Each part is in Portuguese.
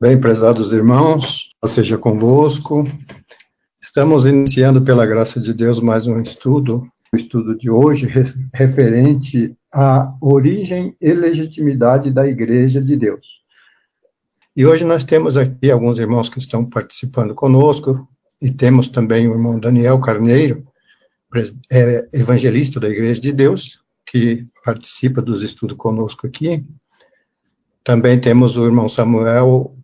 Bem, prezados irmãos, seja convosco. Estamos iniciando, pela graça de Deus, mais um estudo. O estudo de hoje referente à origem e legitimidade da Igreja de Deus. E hoje nós temos aqui alguns irmãos que estão participando conosco, e temos também o irmão Daniel Carneiro, é evangelista da Igreja de Deus, que participa dos estudos conosco aqui. Também temos o irmão Samuel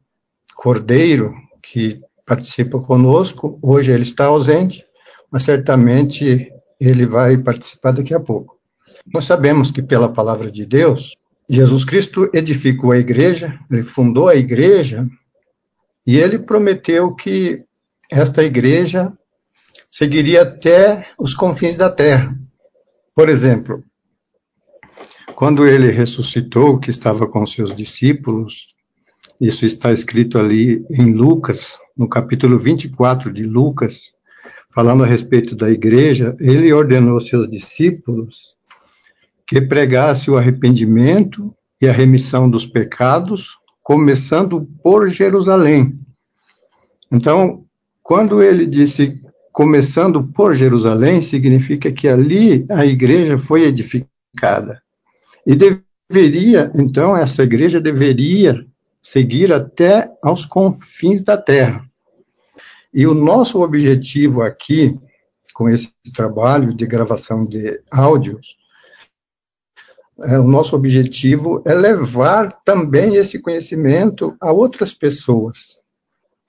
Cordeiro, que participa conosco. Hoje ele está ausente, mas certamente ele vai participar daqui a pouco. Nós sabemos que, pela palavra de Deus, Jesus Cristo edificou a igreja, ele fundou a igreja, e ele prometeu que esta igreja seguiria até os confins da terra. Por exemplo, quando ele ressuscitou, que estava com seus discípulos, isso está escrito ali em Lucas, no capítulo 24 de Lucas, falando a respeito da igreja, ele ordenou seus discípulos que pregasse o arrependimento e a remissão dos pecados, começando por Jerusalém. Então, quando ele disse começando por Jerusalém, significa que ali a igreja foi edificada. E deveria, então, essa igreja deveria seguir até aos confins da terra. E o nosso objetivo aqui, com esse trabalho de gravação de áudios, é, o nosso objetivo é levar também esse conhecimento a outras pessoas,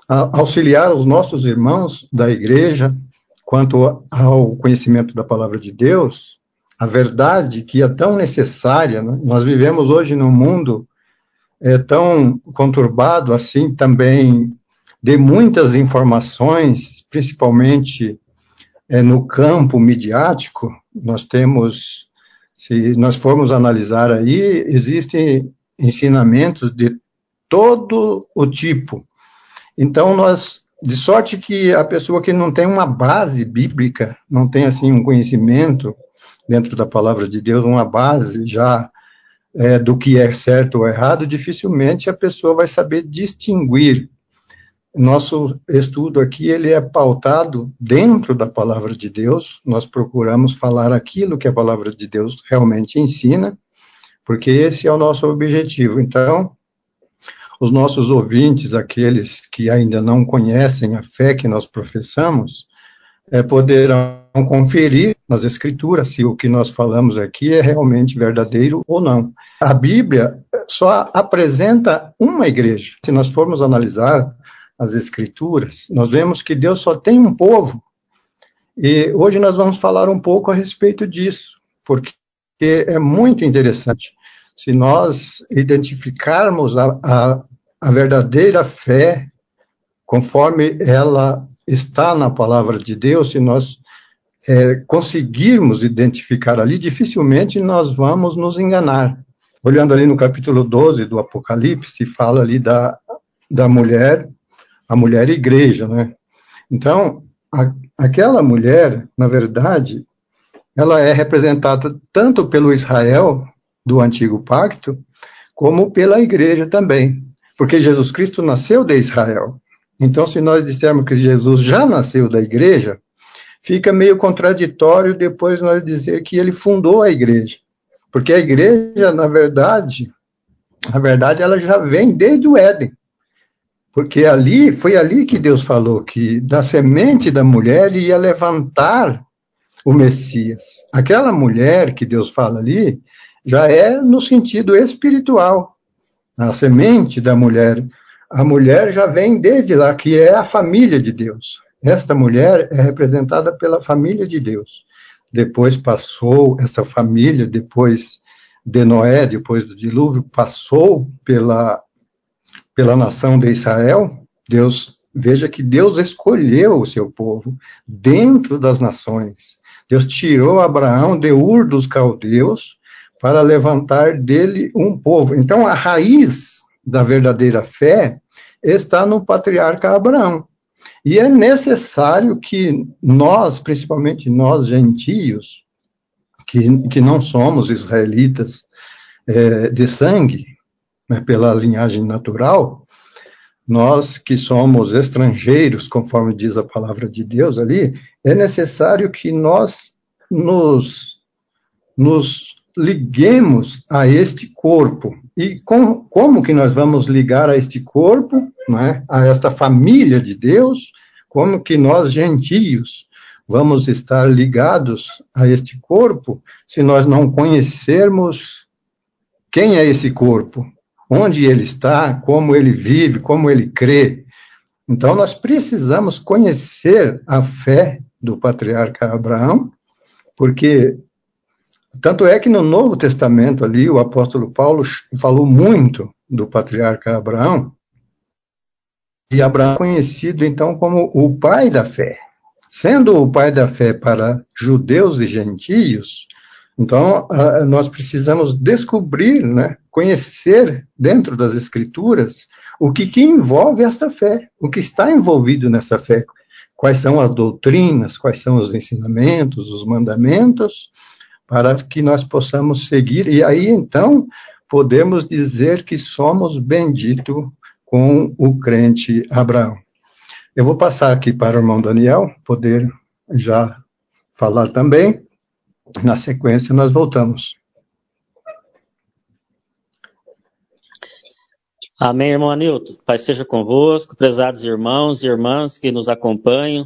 a auxiliar os nossos irmãos da igreja quanto ao conhecimento da palavra de Deus, a verdade que é tão necessária. Né? Nós vivemos hoje num mundo é, tão conturbado assim também de muitas informações, principalmente é, no campo midiático. Nós temos, se nós formos analisar aí, existem ensinamentos de todo o tipo. Então, nós, de sorte que a pessoa que não tem uma base bíblica, não tem assim um conhecimento dentro da palavra de Deus, uma base já é, do que é certo ou errado, dificilmente a pessoa vai saber distinguir. Nosso estudo aqui ele é pautado dentro da palavra de Deus. Nós procuramos falar aquilo que a palavra de Deus realmente ensina, porque esse é o nosso objetivo. Então, os nossos ouvintes, aqueles que ainda não conhecem a fé que nós professamos, é, poderão conferir nas escrituras se o que nós falamos aqui é realmente verdadeiro ou não. A Bíblia só apresenta uma igreja. Se nós formos analisar as escrituras, nós vemos que Deus só tem um povo. E hoje nós vamos falar um pouco a respeito disso, porque é muito interessante. Se nós identificarmos a, a, a verdadeira fé conforme ela está na palavra de Deus, se nós é, conseguirmos identificar ali, dificilmente nós vamos nos enganar. Olhando ali no capítulo 12 do Apocalipse, fala ali da, da mulher, a mulher igreja, né? Então, a, aquela mulher, na verdade, ela é representada tanto pelo Israel do antigo pacto, como pela igreja também, porque Jesus Cristo nasceu de Israel. Então, se nós dissermos que Jesus já nasceu da igreja, fica meio contraditório depois nós dizer que ele fundou a igreja. Porque a igreja, na verdade, na verdade, ela já vem desde o Éden. Porque ali, foi ali que Deus falou que da semente da mulher ia levantar o Messias. Aquela mulher que Deus fala ali já é no sentido espiritual. A semente da mulher a mulher já vem desde lá, que é a família de Deus. Esta mulher é representada pela família de Deus. Depois passou essa família, depois de Noé, depois do dilúvio, passou pela, pela nação de Israel. Deus, veja que Deus escolheu o seu povo dentro das nações. Deus tirou Abraão de Ur dos caldeus para levantar dele um povo. Então, a raiz da verdadeira fé está no patriarca Abraão. E é necessário que nós, principalmente nós gentios, que, que não somos israelitas é, de sangue, né, pela linhagem natural, nós que somos estrangeiros, conforme diz a palavra de Deus ali, é necessário que nós nos, nos liguemos a este corpo. E com, como que nós vamos ligar a este corpo, né, a esta família de Deus? Como que nós, gentios, vamos estar ligados a este corpo se nós não conhecermos quem é esse corpo, onde ele está, como ele vive, como ele crê. Então, nós precisamos conhecer a fé do patriarca Abraão, porque tanto é que no Novo Testamento ali o apóstolo Paulo falou muito do patriarca Abraão, e Abraão conhecido então como o pai da fé. Sendo o pai da fé para judeus e gentios, então nós precisamos descobrir, né, conhecer dentro das escrituras o que, que envolve esta fé, o que está envolvido nessa fé, quais são as doutrinas, quais são os ensinamentos, os mandamentos, para que nós possamos seguir, e aí então podemos dizer que somos benditos com o crente Abraão. Eu vou passar aqui para o irmão Daniel, poder já falar também. Na sequência, nós voltamos. Amém, irmão Anilton. Pai seja convosco, prezados irmãos e irmãs que nos acompanham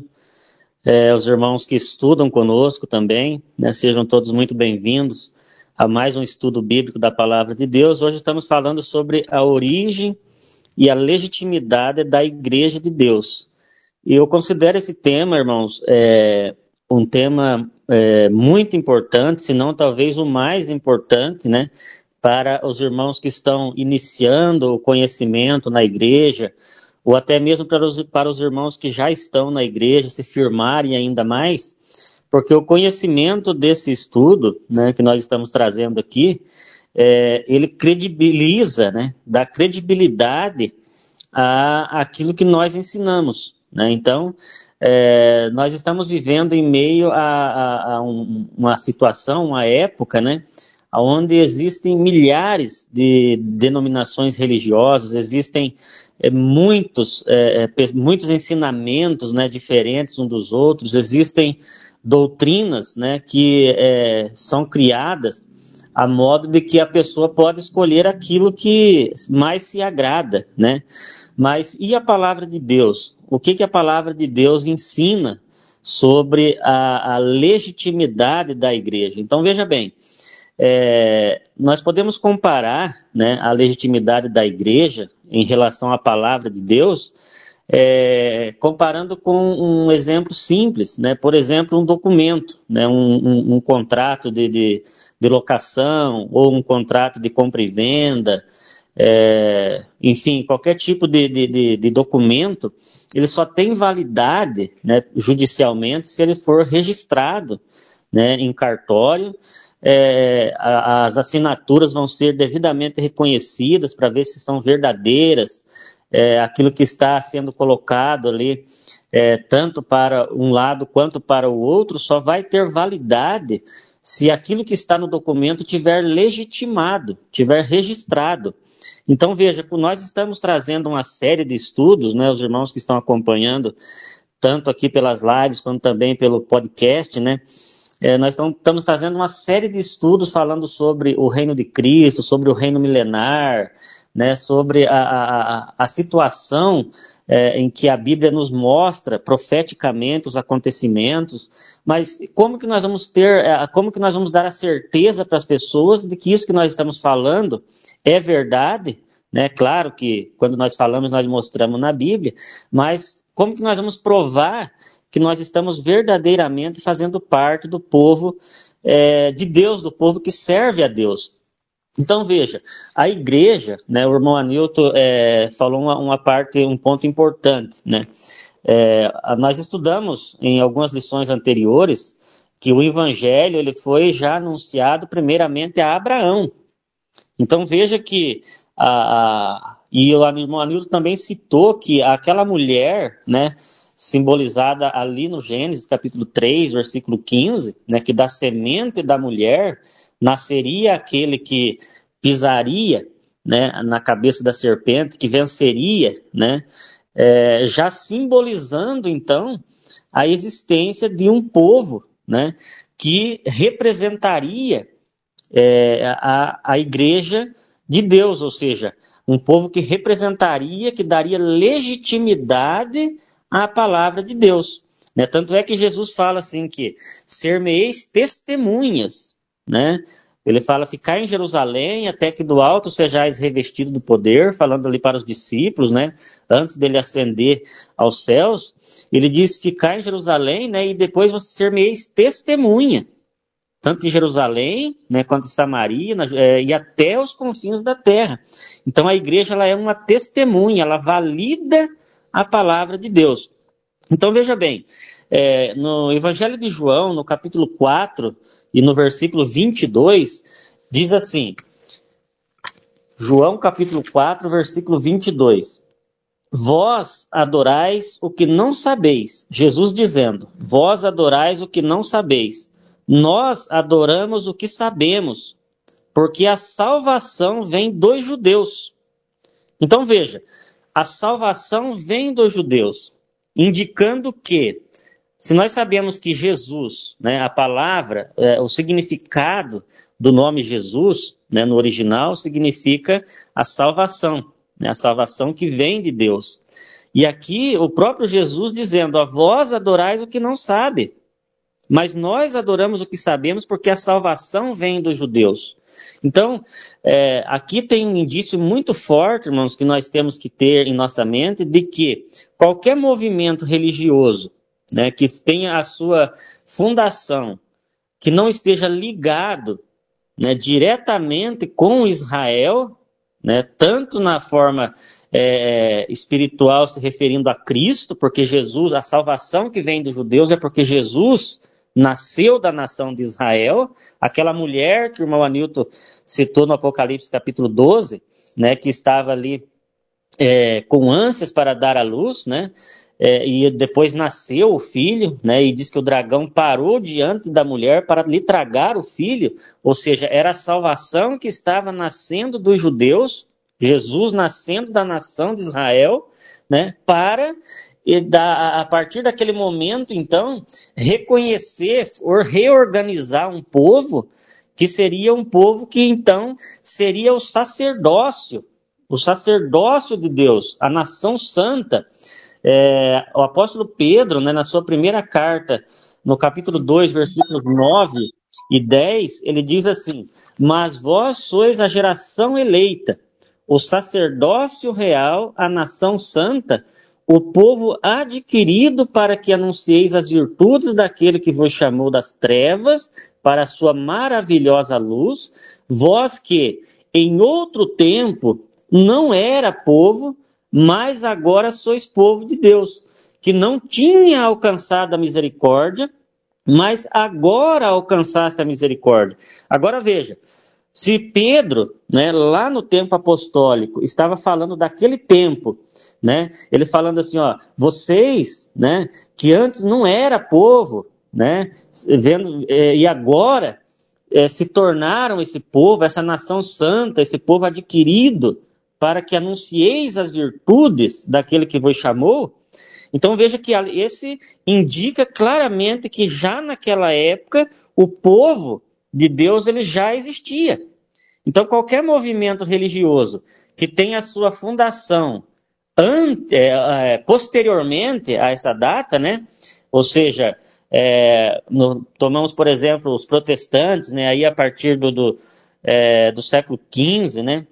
é, os irmãos que estudam conosco também, né, sejam todos muito bem-vindos a mais um estudo bíblico da Palavra de Deus. Hoje estamos falando sobre a origem e a legitimidade da Igreja de Deus. E eu considero esse tema, irmãos, é, um tema é, muito importante, se não talvez o mais importante, né, para os irmãos que estão iniciando o conhecimento na igreja, ou até mesmo para os, para os irmãos que já estão na igreja se firmarem ainda mais, porque o conhecimento desse estudo, né, que nós estamos trazendo aqui, é, ele credibiliza, né, dá credibilidade a aquilo que nós ensinamos. Né? Então, é, nós estamos vivendo em meio a, a, a um, uma situação, uma época, né, onde existem milhares de denominações religiosas, existem é, muitos, é, é muitos ensinamentos né, diferentes um dos outros, existem doutrinas né, que é, são criadas a modo de que a pessoa pode escolher aquilo que mais se agrada, né? Mas e a palavra de Deus? O que, que a palavra de Deus ensina sobre a, a legitimidade da igreja? Então veja bem, é, nós podemos comparar né, a legitimidade da igreja em relação à palavra de Deus, é, comparando com um exemplo simples, né, por exemplo, um documento, né, um, um, um contrato de, de, de, locação ou um contrato de compra e venda, é, enfim, qualquer tipo de, de, de, documento, ele só tem validade né, judicialmente se ele for registrado né, em cartório. É, as assinaturas vão ser devidamente reconhecidas para ver se são verdadeiras, é, aquilo que está sendo colocado ali, é, tanto para um lado quanto para o outro, só vai ter validade se aquilo que está no documento tiver legitimado, tiver registrado. Então, veja, nós estamos trazendo uma série de estudos, né, os irmãos que estão acompanhando, tanto aqui pelas lives quanto também pelo podcast, né, é, nós estamos trazendo uma série de estudos falando sobre o reino de Cristo, sobre o reino milenar, né, sobre a, a, a situação é, em que a Bíblia nos mostra profeticamente os acontecimentos, mas como que nós vamos ter, é, como que nós vamos dar a certeza para as pessoas de que isso que nós estamos falando é verdade? Né? Claro que quando nós falamos, nós mostramos na Bíblia, mas como que nós vamos provar que nós estamos verdadeiramente fazendo parte do povo é, de Deus, do povo que serve a Deus. Então veja, a igreja, né, o irmão Anilton é, falou uma, uma, parte, um ponto importante, né? É, nós estudamos em algumas lições anteriores que o evangelho ele foi já anunciado primeiramente a Abraão. Então veja que a, a e o irmão Anilton também citou que aquela mulher, né, simbolizada ali no Gênesis capítulo 3, versículo 15, né, que da semente da mulher nasceria aquele que pisaria né, na cabeça da serpente, que venceria, né, é, já simbolizando então a existência de um povo, né, que representaria é, a, a igreja de Deus, ou seja, um povo que representaria, que daria legitimidade à palavra de Deus. Né? Tanto é que Jesus fala assim que ser-me-eis testemunhas, né? Ele fala ficar em Jerusalém até que do alto sejais revestido do poder, falando ali para os discípulos, né? Antes dele ascender aos céus, ele diz ficar em Jerusalém, né? E depois você ser-me-eis testemunha, tanto de Jerusalém, né? Quanto de Samaria na, é, e até os confins da terra. Então a igreja ela é uma testemunha, ela valida a palavra de Deus. Então veja bem, é, no Evangelho de João, no capítulo 4 e no versículo 22, diz assim: João capítulo 4, versículo 22. Vós adorais o que não sabeis. Jesus dizendo: Vós adorais o que não sabeis. Nós adoramos o que sabemos, porque a salvação vem dos judeus. Então veja, a salvação vem dos judeus indicando que, se nós sabemos que Jesus, né, a palavra, é, o significado do nome Jesus, né, no original, significa a salvação, né, a salvação que vem de Deus. E aqui o próprio Jesus dizendo: A vós adorais o que não sabe, mas nós adoramos o que sabemos porque a salvação vem dos judeus. Então, é, aqui tem um indício muito forte, irmãos, que nós temos que ter em nossa mente de que qualquer movimento religioso né, que tenha a sua fundação, que não esteja ligado né, diretamente com Israel, né, tanto na forma é, espiritual se referindo a Cristo, porque Jesus, a salvação que vem dos judeus é porque Jesus nasceu da nação de Israel, aquela mulher que o irmão Anilton citou no Apocalipse capítulo 12, né, que estava ali é, com ânsias para dar à luz, né, é, e depois nasceu o filho, né, e diz que o dragão parou diante da mulher para lhe tragar o filho, ou seja, era a salvação que estava nascendo dos judeus, Jesus nascendo da nação de Israel, né, para e da, a partir daquele momento, então, reconhecer ou reorganizar um povo que seria um povo que então seria o sacerdócio, o sacerdócio de Deus, a nação santa. É, o apóstolo Pedro, né, na sua primeira carta, no capítulo 2, versículos 9 e 10, ele diz assim: Mas vós sois a geração eleita, o sacerdócio real, a nação santa, o povo adquirido para que anuncieis as virtudes daquele que vos chamou das trevas para a sua maravilhosa luz, vós que em outro tempo não era povo, mas agora sois povo de Deus, que não tinha alcançado a misericórdia, mas agora alcançaste a misericórdia. Agora veja, se Pedro, né, lá no tempo apostólico, estava falando daquele tempo, né, ele falando assim, ó, vocês, né, que antes não era povo, né, vendo, é, e agora é, se tornaram esse povo, essa nação santa, esse povo adquirido, para que anuncieis as virtudes daquele que vos chamou. Então veja que esse indica claramente que já naquela época o povo de Deus ele já existia. Então, qualquer movimento religioso que tenha sua fundação ante, é, é, posteriormente a essa data, né? Ou seja, é, no, tomamos, por exemplo, os protestantes, né? Aí a partir do, do, é, do século XV, né?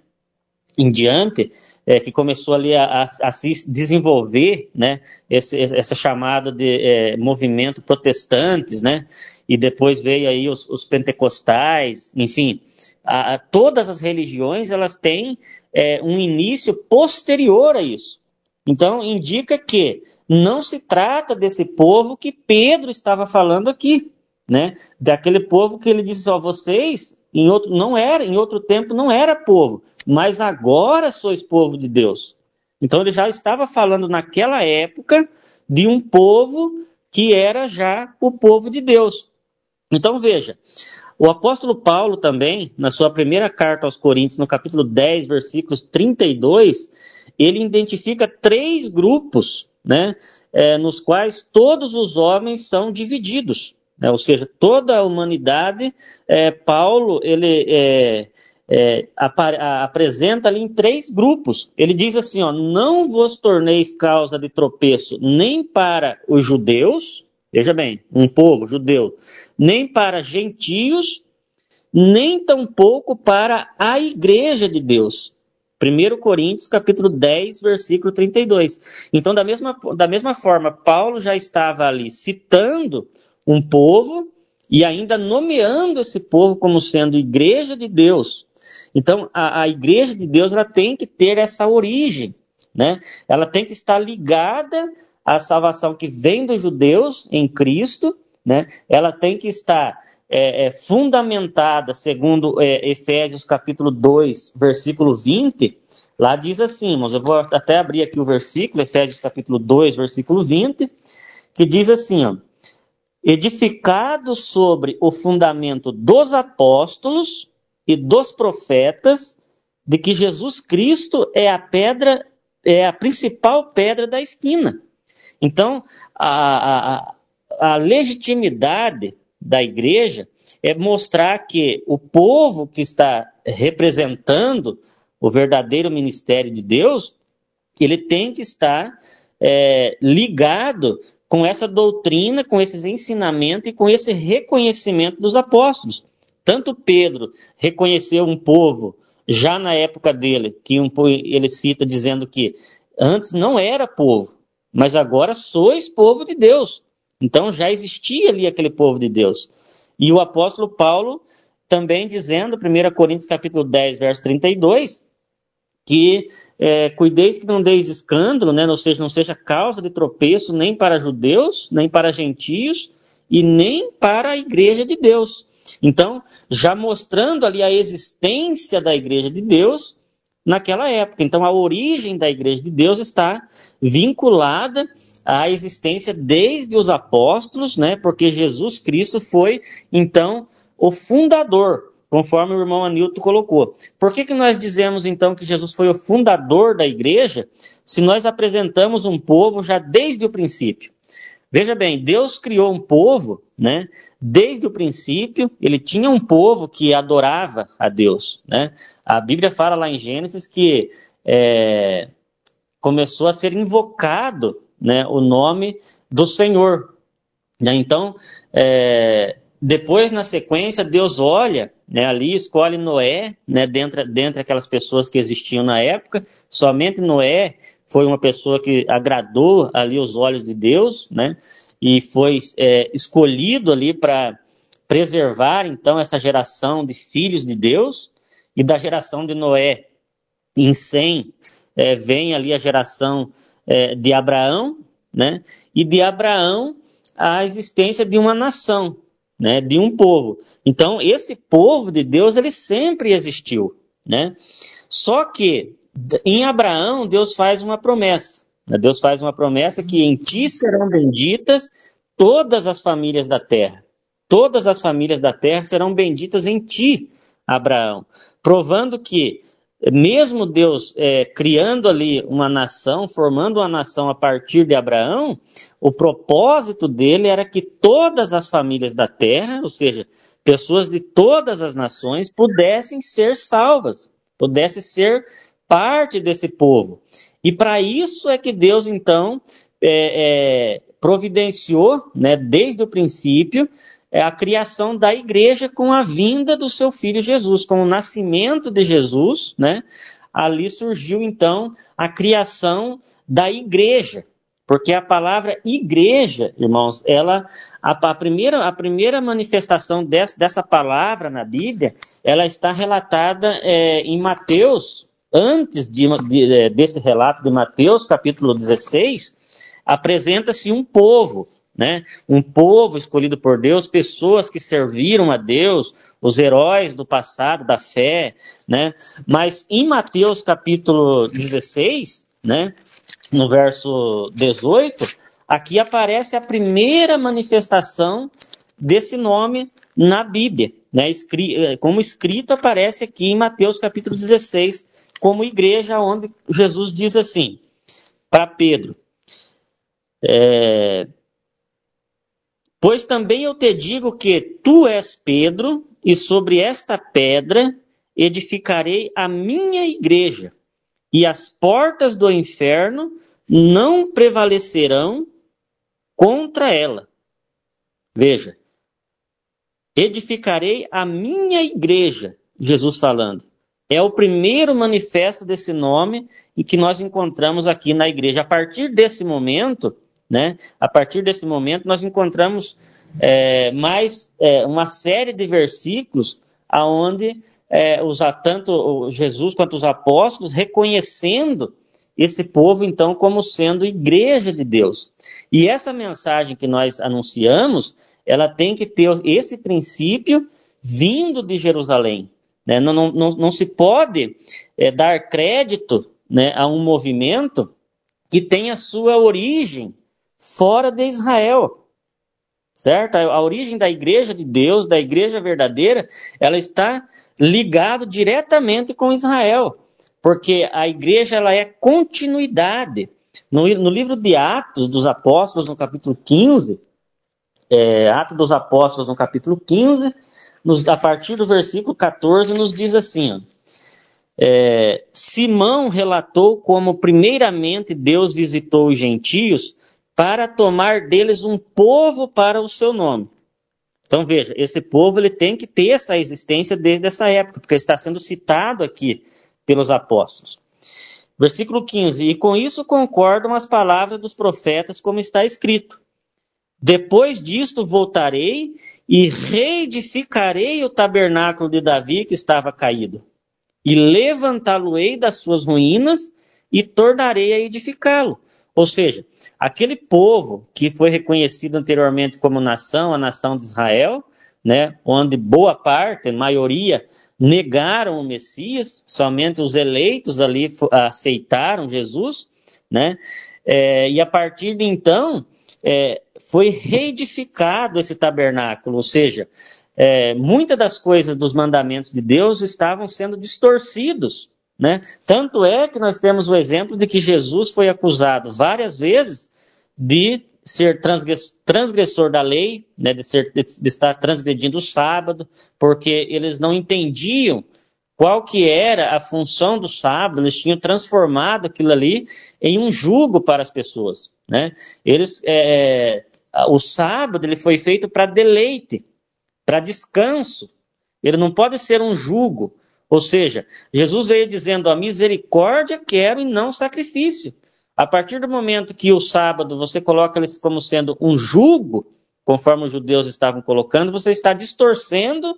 Em diante, é, que começou ali a, a, a, se desenvolver, né? Esse, essa chamada de é, movimento protestantes, né? E depois veio aí os, os pentecostais, enfim, a, todas as religiões elas têm é, um início posterior a isso. Então indica que não se trata desse povo que Pedro estava falando aqui, né? Daquele povo que ele disse, ó, vocês em outro não era, em outro tempo não era povo, mas agora sois povo de Deus. Então ele já estava falando naquela época de um povo que era já o povo de Deus. Então veja, O apóstolo Paulo também, na sua primeira carta aos Coríntios, no capítulo 10, versículos 32, ele identifica três grupos, né, é, nos quais todos os homens são divididos. Né, ou seja, toda a humanidade, é, Paulo, ele é, é, apresenta ali em três grupos. Ele diz assim: ó, não vos torneis causa de tropeço nem para os judeus, veja bem, um povo judeu, nem para gentios, nem tampouco para a igreja de Deus. 1 Coríntios, capítulo 10, versículo 32. Então, da mesma, da mesma forma, Paulo já estava ali citando um povo e ainda nomeando esse povo como sendo igreja de Deus. Então, a, a igreja de Deus ela tem que ter essa origem, né? Ela tem que estar ligada à salvação que vem dos judeus em Cristo, né? Ela tem que estar é, é, fundamentada, segundo é, Efésios capítulo 2, versículo 20, lá diz assim, irmãos, eu vou até abrir aqui o versículo, Efésios capítulo 2, versículo 20, que diz assim, ó, edificado sobre o fundamento dos apóstolos e dos profetas de que Jesus Cristo é a pedra, é a principal pedra da esquina. Então, a, a, a legitimidade da igreja é mostrar que o povo que está representando o verdadeiro ministério de Deus, ele tem que estar é, ligado com essa doutrina, com esses ensinamentos e com esse reconhecimento dos apóstolos. Tanto Pedro reconheceu um povo já na época dele, que um, ele cita dizendo que antes não era povo, mas agora sois povo de Deus. Então já existia ali aquele povo de Deus. E o apóstolo Paulo também dizendo, 1 Coríntios capítulo 10, verso 32, que é, cuideis que não deis escândalo, né? ou seja, não seja causa de tropeço nem para judeus, nem para gentios, e nem para a igreja de Deus. Então, já mostrando ali a existência da igreja de Deus naquela época. Então, a origem da igreja de Deus está vinculada à existência desde os apóstolos, né? Porque Jesus Cristo foi, então, o fundador, conforme o irmão Anilton colocou. Por que, que nós dizemos, então, que Jesus foi o fundador da igreja, se nós apresentamos um povo já desde o princípio? Veja bem, Deus criou um povo, né? Desde o princípio, ele tinha um povo que adorava a Deus, né? A Bíblia fala lá em Gênesis que é, começou a ser invocado, né, o nome do Senhor. Né? Então, é, depois, na sequência, Deus olha, né, ali escolhe Noé, né, dentre, aquelas pessoas que existiam na época, somente Noé foi uma pessoa que agradou ali os olhos de Deus, né? E foi é, escolhido ali para preservar então essa geração de filhos de Deus e da geração de Noé em 100 é, vem ali a geração é, de Abraão, né? E de Abraão a existência de uma nação, né? De um povo. Então esse povo de Deus ele sempre existiu, né? Só que em Abraão, Deus faz uma promessa. Né? Deus faz uma promessa que em ti serão benditas todas as famílias da terra. Todas as famílias da terra serão benditas em ti, Abraão. Provando que, mesmo Deus é, criando ali uma nação, formando uma nação a partir de Abraão, o propósito dele era que todas as famílias da terra, ou seja, pessoas de todas as nações, pudessem ser salvas, pudessem ser parte desse povo. E para isso é que Deus, então, é, é, providenciou, né, desde o princípio, é, a criação da igreja com a vinda do seu filho Jesus, com o nascimento de Jesus, né, ali surgiu então a criação da igreja. Porque a palavra igreja, irmãos, ela a, a primeira, a primeira manifestação dessa, dessa palavra na Bíblia, ela está relatada é, em Mateus, antes de, de, é, desse relato de Mateus, capítulo 16, apresenta-se um povo, né? Um povo escolhido por Deus, pessoas que serviram a Deus, os heróis do passado, da fé, né? Mas em Mateus capítulo 16, né? No verso 18, aqui aparece a primeira manifestação desse nome na Bíblia, né, escrito, como escrito aparece aqui em Mateus capítulo 16, como igreja, onde Jesus diz assim para Pedro: é, Pois também eu te digo que tu és Pedro, e sobre esta pedra edificarei a minha igreja, e as portas do inferno não prevalecerão contra ela. Veja, edificarei a minha igreja, Jesus falando. É o primeiro manifesto desse nome em que nós encontramos aqui na igreja. A partir desse momento, né, a partir desse momento, nós encontramos é, mais é, uma série de versículos aonde é, os, tanto Jesus quanto os apóstolos reconhecendo esse povo, então, como sendo igreja de Deus. E essa mensagem que nós anunciamos, ela tem que ter esse princípio vindo de Jerusalém. Né? Não, não, não, não, se pode é, dar crédito né, a um movimento que tem a sua origem fora de Israel. Certo? A, origem da igreja de Deus, da igreja verdadeira, ela está ligado diretamente com Israel porque a igreja ela é continuidade. No, no livro de Atos dos Apóstolos, no capítulo 15, é, Atos dos Apóstolos, no capítulo 15, nos, a partir do versículo 14, nos diz assim: ó, é, Simão relatou como, primeiramente, Deus visitou os gentios para tomar deles um povo para o seu nome. Então veja, esse povo ele tem que ter essa existência desde essa época, porque está sendo citado aqui pelos apóstolos. Versículo 15: E com isso concordam as palavras dos profetas, como está escrito: Depois disto voltarei e reedificarei o tabernáculo de Davi que estava caído, e levantá-lo-ei das suas ruínas e tornarei a edificá-lo. Ou seja, aquele povo que foi reconhecido anteriormente como nação, a nação de Israel, né, onde boa parte, maioria negaram o Messias, somente os eleitos ali aceitaram Jesus, né? É, e a partir de então é, foi reedificado esse tabernáculo, ou seja, é, muitas das coisas dos mandamentos de Deus estavam sendo distorcidos, né? Tanto é que nós temos o exemplo de que Jesus foi acusado várias vezes de ser transgressor da lei, né, de, ser, de, estar transgredindo o sábado, porque eles não entendiam qual que era a função do sábado, eles tinham transformado aquilo ali em um jugo para as pessoas. Né? Eles, é, o sábado ele foi feito para deleite, para descanso. Ele não pode ser um jugo. Ou seja, Jesus veio dizendo: a misericórdia quero e não sacrifício. A partir do momento que o sábado você coloca ele como sendo um jugo, conforme os judeus estavam colocando, você está distorcendo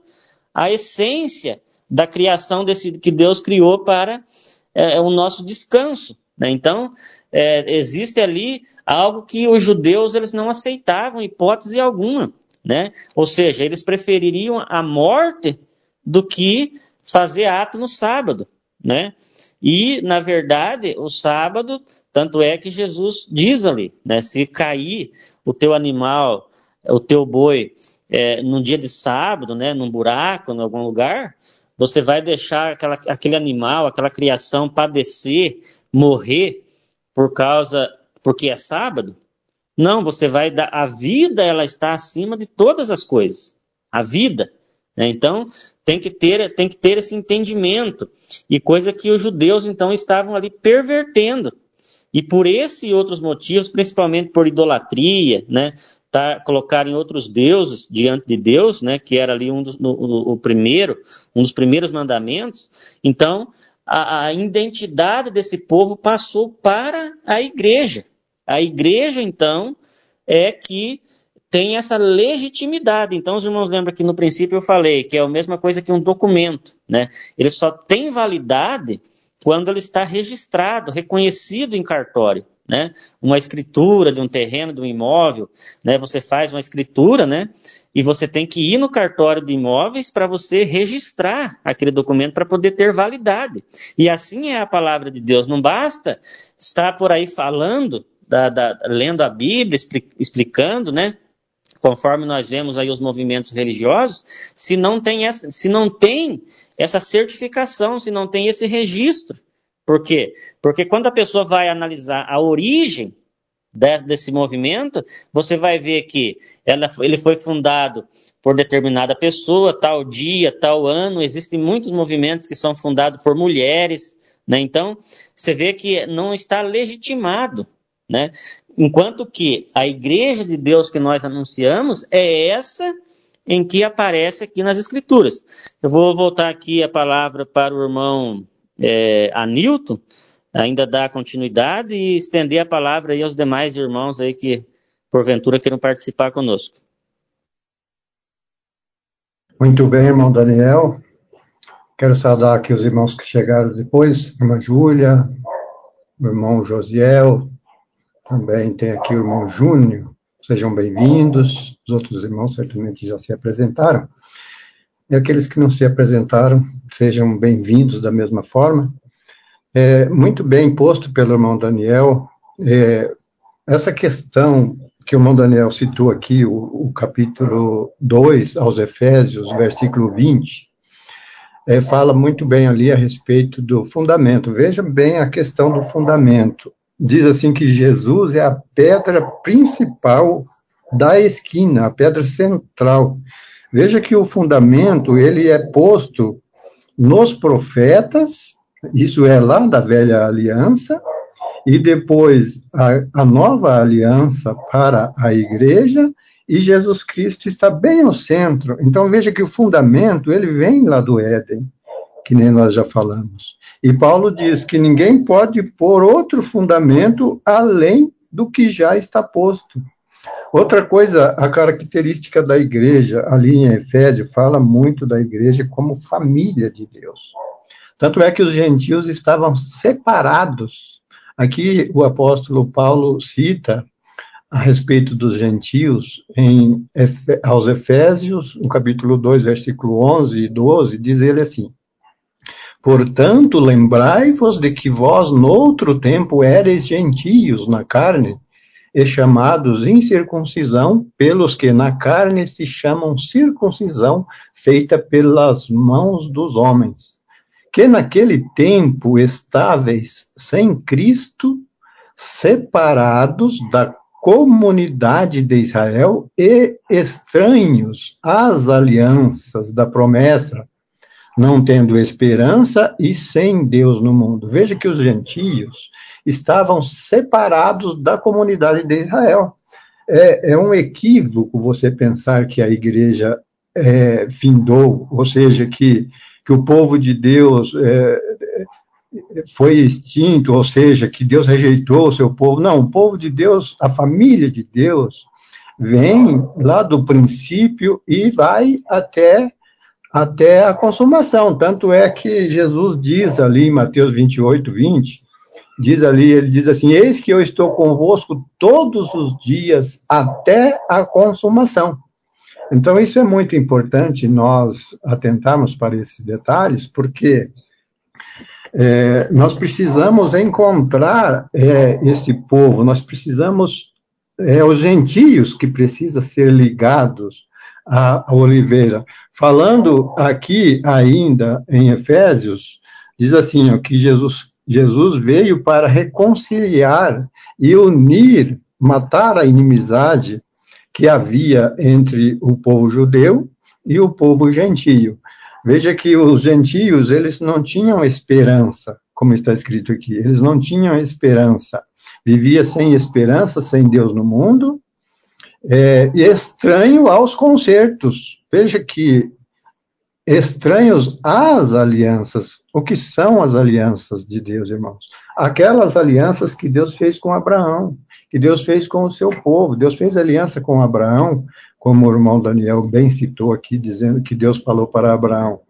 a essência da criação desse, que Deus criou para é, o nosso descanso. Né? Então, é, existe ali algo que os judeus eles não aceitavam, hipótese alguma. Né? Ou seja, eles prefeririam a morte do que fazer ato no sábado. Né? E, na verdade, o sábado tanto é que Jesus diz ali, né, se cair o teu animal, o teu boi, é, num dia de sábado, né, num buraco, em algum lugar, você vai deixar aquela, aquele animal, aquela criação padecer, morrer por causa, porque é sábado? Não, você vai dar, a vida ela está acima de todas as coisas. A vida. Né? Então, tem que, ter, tem que ter esse entendimento. E coisa que os judeus, então, estavam ali pervertendo. E por esse e outros motivos, principalmente por idolatria, né, tá, colocarem outros deuses diante de Deus, né, que era ali um dos, no, o primeiro, um dos primeiros mandamentos. Então, a, a identidade desse povo passou para a igreja. A igreja, então, é que tem essa legitimidade. Então, os irmãos lembram que no princípio eu falei que é a mesma coisa que um documento, né? Ele só tem validade quando ele está registrado, reconhecido em cartório. Né? Uma escritura de um terreno, de um imóvel, né? Você faz uma escritura, né? E você tem que ir no cartório de imóveis para você registrar aquele documento para poder ter validade. E assim é a palavra de Deus. Não basta estar por aí falando, da, da, lendo a Bíblia, explicando, né? Conforme nós vemos aí os movimentos religiosos, se não tem essa, se não tem essa certificação, se não tem esse registro. Por quê? Porque quando a pessoa vai analisar a origem desse movimento, você vai ver que ela, ele foi fundado por determinada pessoa, tal dia, tal ano. Existem muitos movimentos que são fundados por mulheres, né? Então, você vê que não está legitimado, né? Enquanto que a igreja de Deus que nós anunciamos é essa em que aparece aqui nas Escrituras. Eu vou voltar aqui a palavra para o irmão é, Anilton, ainda dar continuidade e estender a palavra aí aos demais irmãos aí que, porventura, queiram participar conosco. Muito bem, irmão Daniel. Quero saudar aqui os irmãos que chegaram depois, irmã Júlia, irmão Josiel, também tem aqui o irmão Júnior. Sejam bem-vindos. Os outros irmãos certamente já se apresentaram. E aqueles que não se apresentaram, sejam bem-vindos da mesma forma. É, muito bem posto pelo irmão Daniel. É, essa questão que o irmão Daniel citou aqui, o, o capítulo 2 aos Efésios, versículo 20, é, fala muito bem ali a respeito do fundamento. Veja bem a questão do fundamento. Diz assim que Jesus é a pedra principal da esquina, a pedra central. Veja que o fundamento ele é posto nos profetas isso é lá da velha aliança, e depois a, a nova aliança para a igreja, e Jesus Cristo está bem ao centro. Então veja que o fundamento, ele vem lá do Éden, que nem nós já falamos. E Paulo diz que ninguém pode pôr outro fundamento além do que já está posto. Outra coisa, a característica da igreja, ali em Efésios, fala muito da igreja como família de Deus. Tanto é que os gentios estavam separados. Aqui o apóstolo Paulo cita a respeito dos gentios em, aos Efésios, no capítulo 2, versículo 11 e 12, diz ele assim: Portanto, lembrai-vos de que vós, noutro tempo, eres gentios na carne, e chamados incircuncisão pelos que na carne se chamam circuncisão, feita pelas mãos dos homens. Que naquele tempo estáveis sem Cristo, separados da comunidade de Israel e estranhos às alianças da promessa, não tendo esperança e sem Deus no mundo. Veja que os gentios estavam separados da comunidade de Israel. É, é um equívoco você pensar que a igreja é, findou, ou seja, que que o povo de Deus é, foi extinto, ou seja, que Deus rejeitou o seu povo. Não, o povo de Deus, a família de Deus, vem lá do princípio e vai até, até a consumação. Tanto é que Jesus diz ali em Mateus 28, 20, diz ali, ele diz assim: Eis que eu estou convosco todos os dias até a consumação. Então, isso é muito importante nós atentarmos para esses detalhes, porque é, nós precisamos encontrar é, esse povo, nós precisamos, é, os gentios que precisam ser ligados à oliveira. Falando aqui ainda em Efésios, diz assim, ó, que Jesus, Jesus veio para reconciliar e unir, matar a inimizade que havia entre o povo judeu e o povo gentio. Veja que os gentios, eles não tinham esperança, como está escrito aqui, eles não tinham esperança. Vivia sem esperança, sem Deus no mundo, é, estranho aos concertos. Veja que estranhos às alianças. O que são as alianças de Deus, irmãos? Aquelas alianças que Deus fez com Abraão que Deus fez com o seu povo. Deus fez aliança com Abraão, como o irmão Daniel bem citou aqui, dizendo que Deus falou para Abraão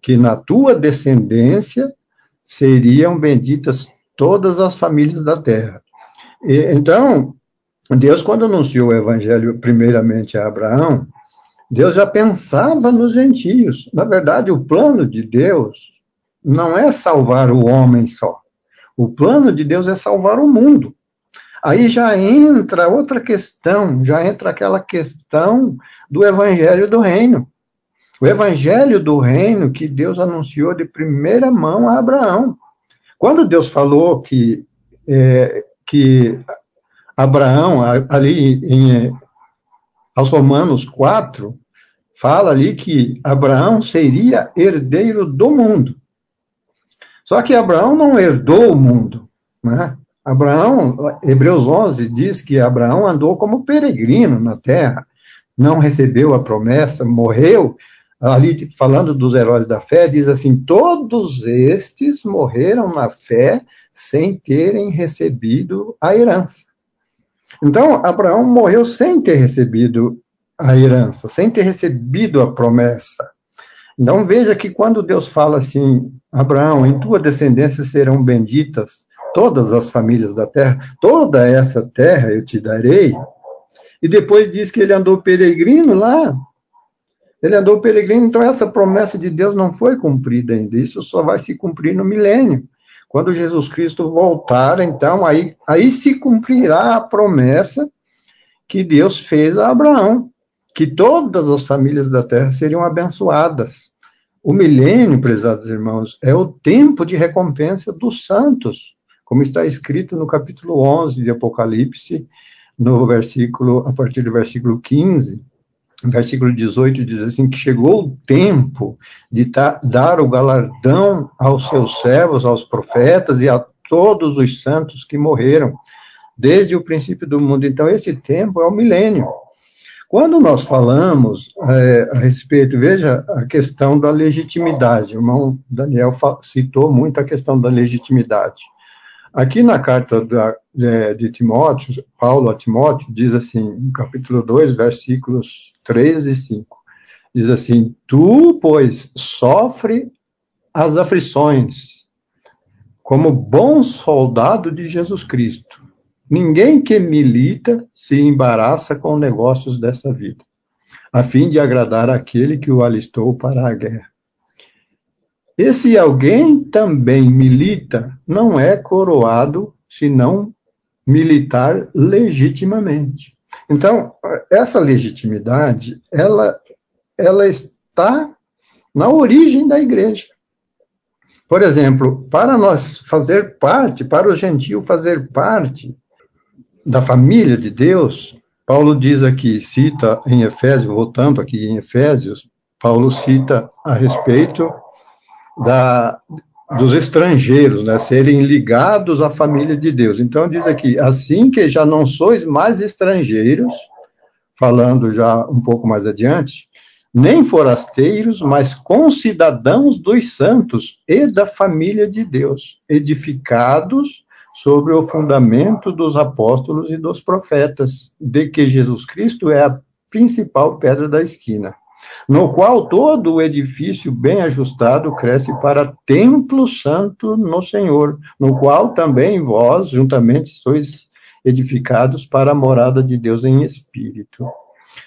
que na tua descendência seriam benditas todas as famílias da terra. E, então, Deus, quando anunciou o evangelho primeiramente a Abraão, Deus já pensava nos gentios. Na verdade, o plano de Deus não é salvar o homem só. O plano de Deus é salvar o mundo. Aí já entra outra questão, já entra aquela questão do evangelho do reino. O evangelho do reino que Deus anunciou de primeira mão a Abraão. Quando Deus falou que, é, que Abraão, ali em, aos Romanos 4, fala ali que Abraão seria herdeiro do mundo. Só que Abraão não herdou o mundo. Né? Abraão, Hebreus 11 diz que Abraão andou como peregrino na terra, não recebeu a promessa, morreu ali falando dos heróis da fé, diz assim: todos estes morreram na fé sem terem recebido a herança. Então, Abraão morreu sem ter recebido a herança, sem ter recebido a promessa. Então, veja que quando Deus fala assim: Abraão, em tua descendência serão benditas todas as famílias da terra, toda essa terra eu te darei. E depois diz que ele andou peregrino lá ele andou peregrino, então essa promessa de Deus não foi cumprida ainda. Isso só vai se cumprir no milênio. Quando Jesus Cristo voltar, então aí, aí se cumprirá a promessa que Deus fez a Abraão, que todas as famílias da terra seriam abençoadas. O milênio, prezados irmãos, é o tempo de recompensa dos santos, como está escrito no capítulo 11 de Apocalipse, no versículo a partir do versículo 15 versículo 18 diz assim: que chegou o tempo de dar o galardão aos seus servos, aos profetas e a todos os santos que morreram, desde o princípio do mundo. Então, esse tempo é o milênio. Quando nós falamos é, a respeito, veja a questão da legitimidade, o irmão Daniel citou muito a questão da legitimidade. Aqui na carta da, de, de Timóteo, Paulo a Timóteo, diz assim, no capítulo 2, versículos 3 e 5, diz assim: Tu, pois, sofre as aflições, como bom soldado de Jesus Cristo. Ninguém que milita se embaraça com negócios dessa vida, a fim de agradar aquele que o alistou para a guerra. Esse alguém também milita, não é coroado, senão militar legitimamente. Então, essa legitimidade, ela, ela está na origem da igreja. Por exemplo, para nós fazer parte, para o gentio fazer parte da família de Deus, Paulo diz aqui, cita em Efésios, voltando aqui em Efésios, Paulo cita a respeito da, dos estrangeiros, né, serem ligados à família de Deus. Então diz aqui, assim que já não sois mais estrangeiros, falando já um pouco mais adiante, nem forasteiros, mas concidadãos dos santos e da família de Deus, edificados sobre o fundamento dos apóstolos e dos profetas, de que Jesus Cristo é a principal pedra da esquina no qual todo o edifício bem ajustado cresce para templo santo no Senhor, no qual também vós juntamente sois edificados para a morada de Deus em espírito.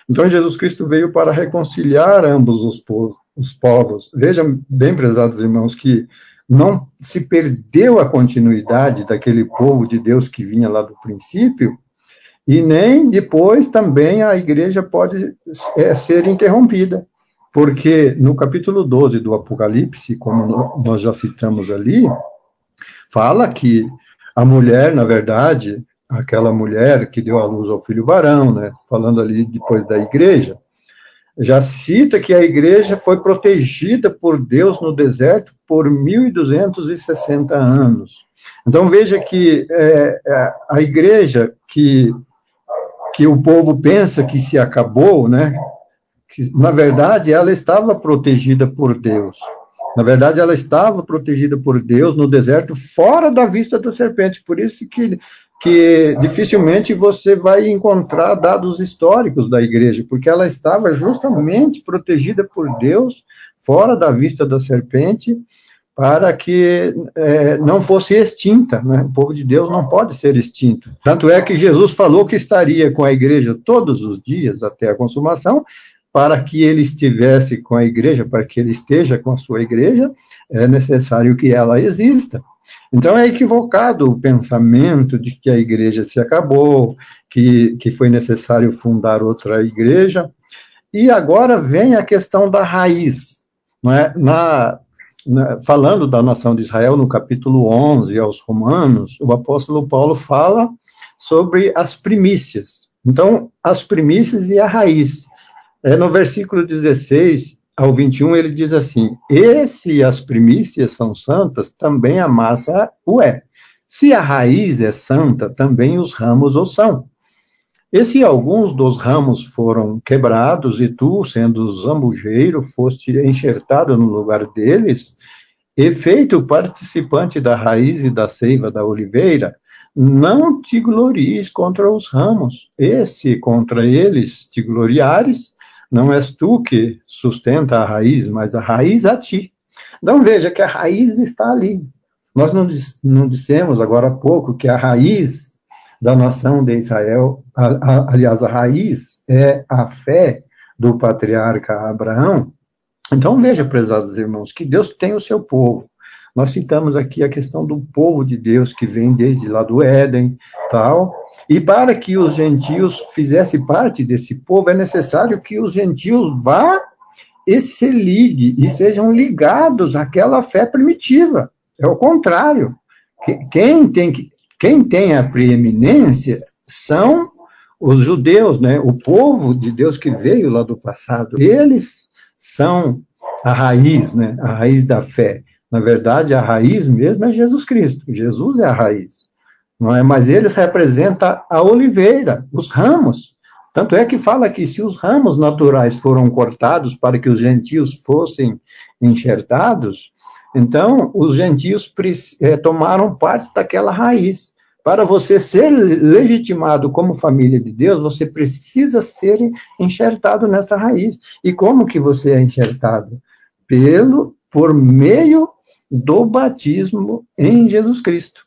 Então Jesus Cristo veio para reconciliar ambos os povos. Os povos. Vejam bem, prezados irmãos, que não se perdeu a continuidade daquele povo de Deus que vinha lá do princípio, e nem depois também a igreja pode é, ser interrompida, porque no capítulo 12 do Apocalipse, como nós já citamos ali, fala que a mulher, na verdade, aquela mulher que deu à luz ao filho varão, né, falando ali depois da igreja, já cita que a igreja foi protegida por Deus no deserto por 1.260 anos. Então veja que é, é a igreja que que o povo pensa que se acabou, né? Que, na verdade, ela estava protegida por Deus. Na verdade, ela estava protegida por Deus no deserto, fora da vista da serpente. Por isso que, que dificilmente você vai encontrar dados históricos da igreja, porque ela estava justamente protegida por Deus, fora da vista da serpente, para que é, não fosse extinta. Né? O povo de Deus não pode ser extinto. Tanto é que Jesus falou que estaria com a igreja todos os dias até a consumação, para que ele estivesse com a igreja, para que ele esteja com a sua igreja, é necessário que ela exista. Então é equivocado o pensamento de que a igreja se acabou, que, que foi necessário fundar outra igreja. E agora vem a questão da raiz. Não é? na, falando da nação de Israel, no capítulo 11 aos Romanos, o apóstolo Paulo fala sobre as primícias. Então, as primícias e a raiz. É, no versículo 16 ao 21, ele diz assim: E se as primícias são santas, também a massa o é. Se a raiz é santa, também os ramos o são. E se alguns dos ramos foram quebrados, e tu, sendo zambujeiro, foste enxertado no lugar deles, e feito participante da raiz e da seiva da oliveira, não te glories contra os ramos, e se contra eles te gloriares, não és tu que sustenta a raiz, mas a raiz a ti. Então veja que a raiz está ali. Nós não, não dissemos agora há pouco que a raiz da nação de Israel, a, a, aliás, a raiz é a fé do patriarca Abraão. Então veja, prezados irmãos, que Deus tem o seu povo. Nós citamos aqui a questão do povo de Deus que vem desde lá do Éden, tal. E para que os gentios fizessem parte desse povo, é necessário que os gentios vá e se ligue e sejam ligados àquela fé primitiva. É o contrário. Quem tem, quem tem a preeminência são os judeus, né? o povo de Deus que veio lá do passado. Eles são a raiz, né? a raiz da fé. Na verdade, a raiz mesmo é Jesus Cristo. Jesus é a raiz. Não é? Mas eles representam a oliveira, os ramos. Tanto é que fala que se os ramos naturais foram cortados para que os gentios fossem enxertados, então os gentios é, tomaram parte daquela raiz. Para você ser legitimado como família de Deus, você precisa ser enxertado nessa raiz. E como que você é enxertado? Pelo, por meio do batismo em Jesus Cristo.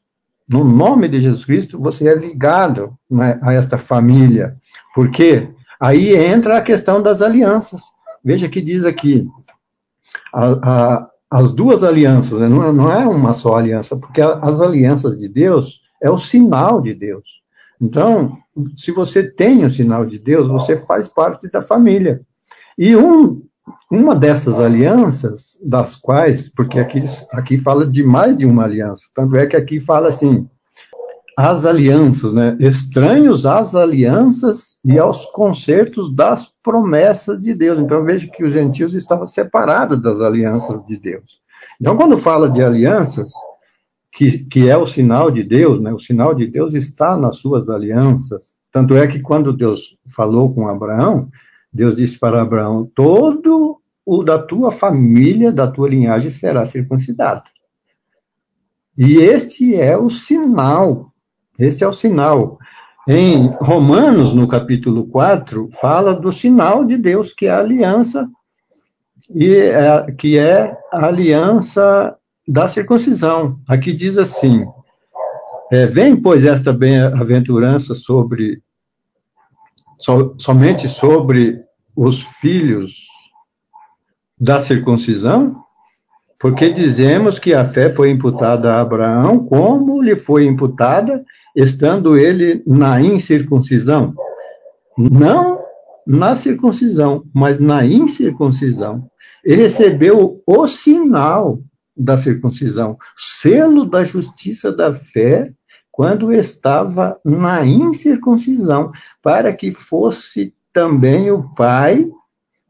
No nome de Jesus Cristo, você é ligado né, a esta família. Por quê? Aí entra a questão das alianças. Veja que diz aqui, a, a, as duas alianças, né, não, é, não é uma só aliança, porque as alianças de Deus é o sinal de Deus. Então, se você tem o sinal de Deus, você faz parte da família. E um uma dessas alianças, das quais, porque aqui, aqui fala de mais de uma aliança, tanto é que aqui fala assim, as alianças, né? Estranhos às alianças e aos concertos das promessas de Deus. Então veja que os gentios estavam separados das alianças de Deus. Então, quando fala de alianças, que, que é o sinal de Deus, né? O sinal de Deus está nas suas alianças. Tanto é que quando Deus falou com Abraão, Deus disse para Abraão: todo o da tua família, da tua linhagem será circuncidado. E este é o sinal, este é o sinal. Em Romanos, no capítulo 4, fala do sinal de Deus, que é a aliança, e é, que é a aliança da circuncisão. Aqui diz assim: é, Vem, pois, esta bem-aventurança sobre so, somente sobre os filhos da circuncisão? Porque dizemos que a fé foi imputada a Abraão como lhe foi imputada, estando ele na incircuncisão. Não na circuncisão, mas na incircuncisão. Ele recebeu o sinal da circuncisão, selo da justiça da fé, quando estava na incircuncisão, para que fosse também o Pai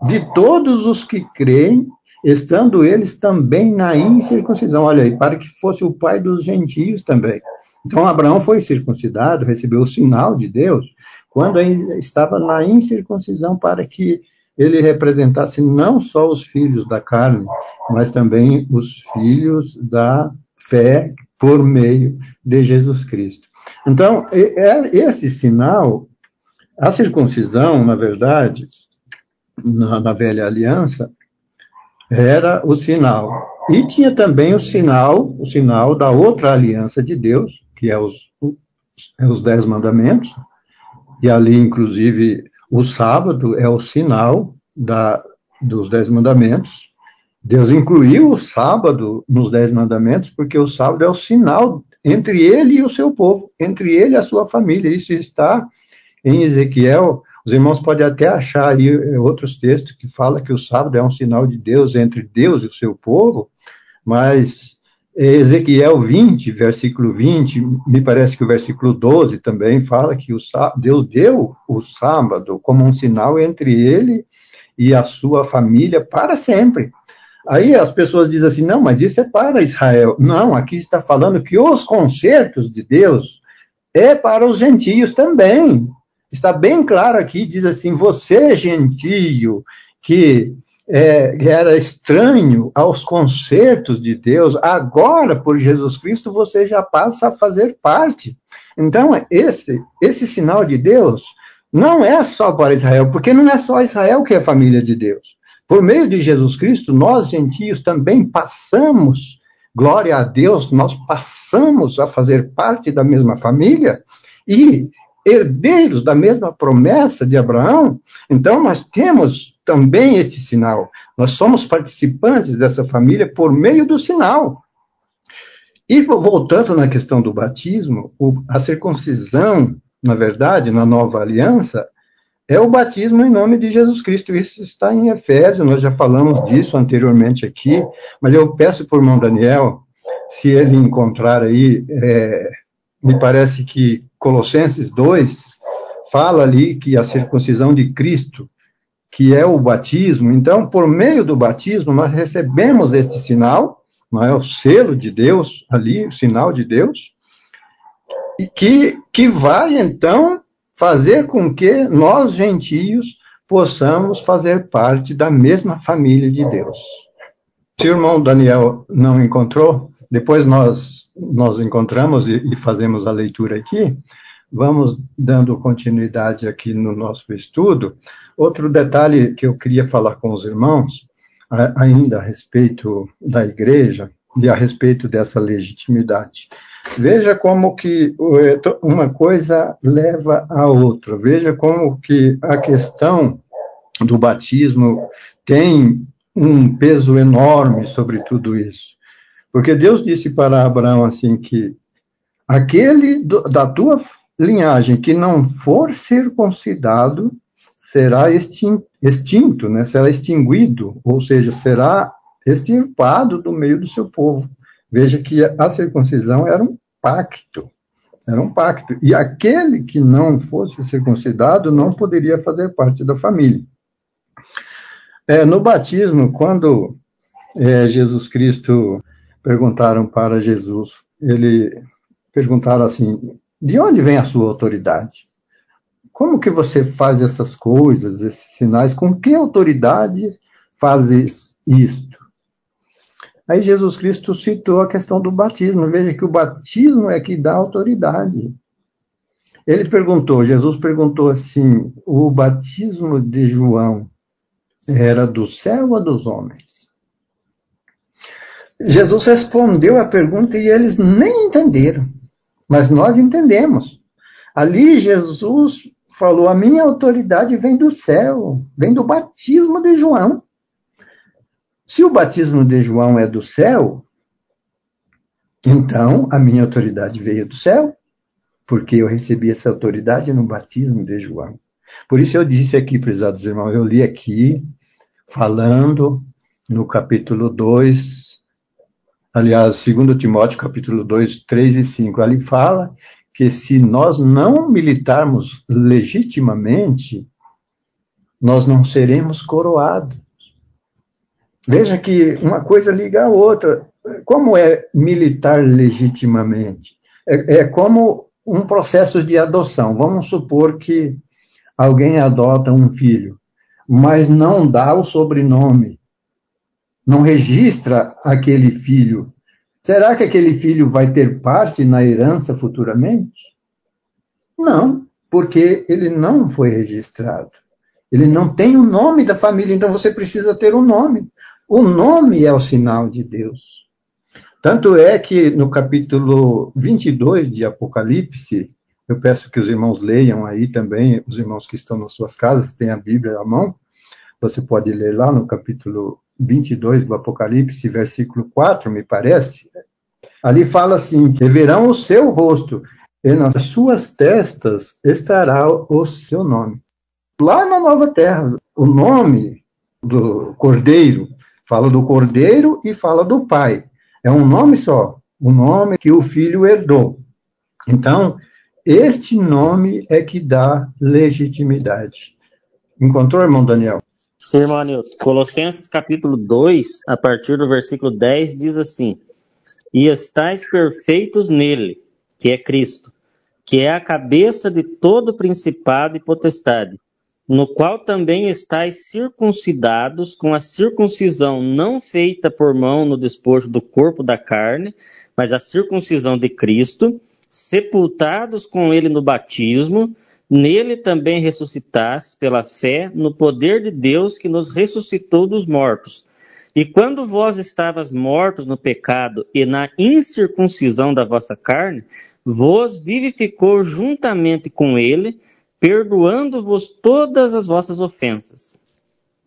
de todos os que creem, estando eles também na incircuncisão. Olha aí, para que fosse o pai dos gentios também. Então, Abraão foi circuncidado, recebeu o sinal de Deus, quando ainda estava na incircuncisão, para que ele representasse não só os filhos da carne, mas também os filhos da fé por meio de Jesus Cristo. Então, esse sinal a circuncisão, na verdade, na, na velha aliança, era o sinal. E tinha também o sinal, o sinal da outra aliança de Deus, que é os, é os dez mandamentos, e ali, inclusive, o sábado é o sinal da, dos Dez Mandamentos. Deus incluiu o sábado nos Dez Mandamentos, porque o sábado é o sinal entre ele e o seu povo, entre ele e a sua família. Isso está em Ezequiel. Os irmãos podem até achar aí eh, outros textos que falam que o sábado é um sinal de Deus entre Deus e o seu povo, mas Ezequiel 20, versículo 20, me parece que o versículo 12 também fala que Deus deu o sábado como um sinal entre ele e a sua família para sempre. Aí as pessoas dizem assim: não, mas isso é para Israel. Não, aqui está falando que os concertos de Deus é para os gentios também. Está bem claro aqui, diz assim: você, gentio, que é, era estranho aos concertos de Deus, agora, por Jesus Cristo, você já passa a fazer parte. Então, esse, esse sinal de Deus não é só para Israel, porque não é só Israel que é família de Deus. Por meio de Jesus Cristo, nós gentios também passamos, glória a Deus, nós passamos a fazer parte da mesma família e herdeiros da mesma promessa de Abraão. Então, nós temos também este sinal. Nós somos participantes dessa família por meio do sinal. E voltando na questão do batismo, a circuncisão, na verdade, na nova aliança, é o batismo em nome de Jesus Cristo. Isso está em Efésios, nós já falamos disso anteriormente aqui, mas eu peço por irmão Daniel, se ele encontrar aí, é, me parece que Colossenses 2 fala ali que a circuncisão de Cristo que é o batismo. Então, por meio do batismo, nós recebemos este sinal, não é o selo de Deus ali, o sinal de Deus, e que, que vai então fazer com que nós gentios possamos fazer parte da mesma família de Deus. Se o irmão Daniel não encontrou, depois nós nós encontramos e, e fazemos a leitura aqui, vamos dando continuidade aqui no nosso estudo. Outro detalhe que eu queria falar com os irmãos, ainda a respeito da igreja e a respeito dessa legitimidade. Veja como que uma coisa leva a outra. Veja como que a questão do batismo tem um peso enorme sobre tudo isso. Porque Deus disse para Abraão assim que aquele do, da tua linhagem que não for circuncidado será extinto, né? será extinguido, ou seja, será extirpado do meio do seu povo. Veja que a circuncisão era um pacto, era um pacto. E aquele que não fosse circuncidado não poderia fazer parte da família. É, no batismo, quando é, Jesus Cristo perguntaram para Jesus, ele perguntaram assim: de onde vem a sua autoridade? Como que você faz essas coisas, esses sinais? Com que autoridade fazes isto? Aí Jesus Cristo citou a questão do batismo. Veja que o batismo é que dá autoridade. Ele perguntou, Jesus perguntou assim: o batismo de João era do céu ou dos homens? Jesus respondeu a pergunta e eles nem entenderam. Mas nós entendemos. Ali Jesus falou: a minha autoridade vem do céu, vem do batismo de João. Se o batismo de João é do céu, então a minha autoridade veio do céu, porque eu recebi essa autoridade no batismo de João. Por isso eu disse aqui, prezados irmãos, eu li aqui, falando no capítulo 2, aliás, 2 Timóteo capítulo 2, 3 e 5, ali fala que se nós não militarmos legitimamente, nós não seremos coroados. Veja que uma coisa liga a outra. Como é militar legitimamente? É, é como um processo de adoção. Vamos supor que alguém adota um filho, mas não dá o sobrenome não registra aquele filho, será que aquele filho vai ter parte na herança futuramente? Não, porque ele não foi registrado. Ele não tem o nome da família, então você precisa ter um nome. O nome é o sinal de Deus. Tanto é que no capítulo 22 de Apocalipse, eu peço que os irmãos leiam aí também, os irmãos que estão nas suas casas, têm a Bíblia à mão, você pode ler lá no capítulo 22 do Apocalipse, versículo 4, me parece. Ali fala assim: reverão o seu rosto, e nas suas testas estará o seu nome. Lá na nova terra, o nome do cordeiro fala do cordeiro e fala do pai. É um nome só, o nome que o filho herdou. Então, este nome é que dá legitimidade. Encontrou, irmão Daniel? Sim, irmão Anilton. Colossenses capítulo 2, a partir do versículo 10, diz assim: E estáis perfeitos nele, que é Cristo, que é a cabeça de todo principado e potestade, no qual também estáis circuncidados com a circuncisão não feita por mão no despojo do corpo da carne, mas a circuncisão de Cristo, sepultados com ele no batismo, nele também ressuscitastes pela fé no poder de Deus que nos ressuscitou dos mortos. E quando vós estavas mortos no pecado e na incircuncisão da vossa carne, vos vivificou juntamente com ele, perdoando-vos todas as vossas ofensas.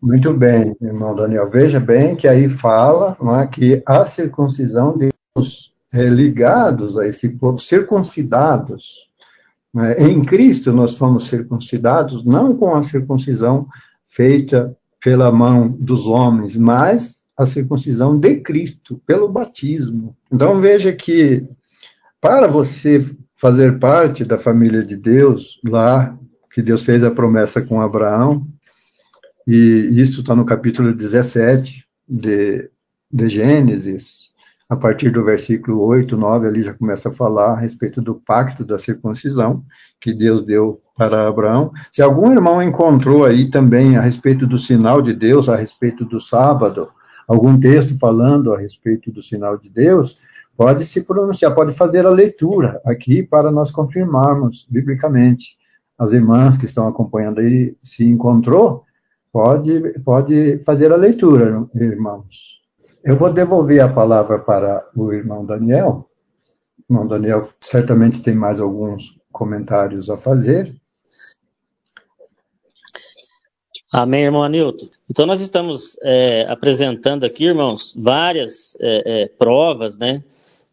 Muito bem, irmão Daniel. Veja bem que aí fala é, que a circuncisão de é, ligados a esse povo, circuncidados. É, em Cristo nós fomos circuncidados, não com a circuncisão feita pela mão dos homens, mas a circuncisão de Cristo, pelo batismo. Então veja que para você fazer parte da família de Deus, lá que Deus fez a promessa com Abraão, e isso está no capítulo 17 de, de Gênesis, a partir do versículo 8, 9, ali já começa a falar a respeito do pacto da circuncisão que Deus deu para Abraão. Se algum irmão encontrou aí também a respeito do sinal de Deus, a respeito do sábado, algum texto falando a respeito do sinal de Deus, pode se pronunciar, pode fazer a leitura aqui para nós confirmarmos biblicamente as irmãs que estão acompanhando aí, se encontrou, pode, pode fazer a leitura, irmãos. Eu vou devolver a palavra para o irmão Daniel. O irmão Daniel certamente tem mais alguns comentários a fazer. Amém, irmão Anilton. Então, nós estamos é, apresentando aqui, irmãos, várias é, é, provas, né,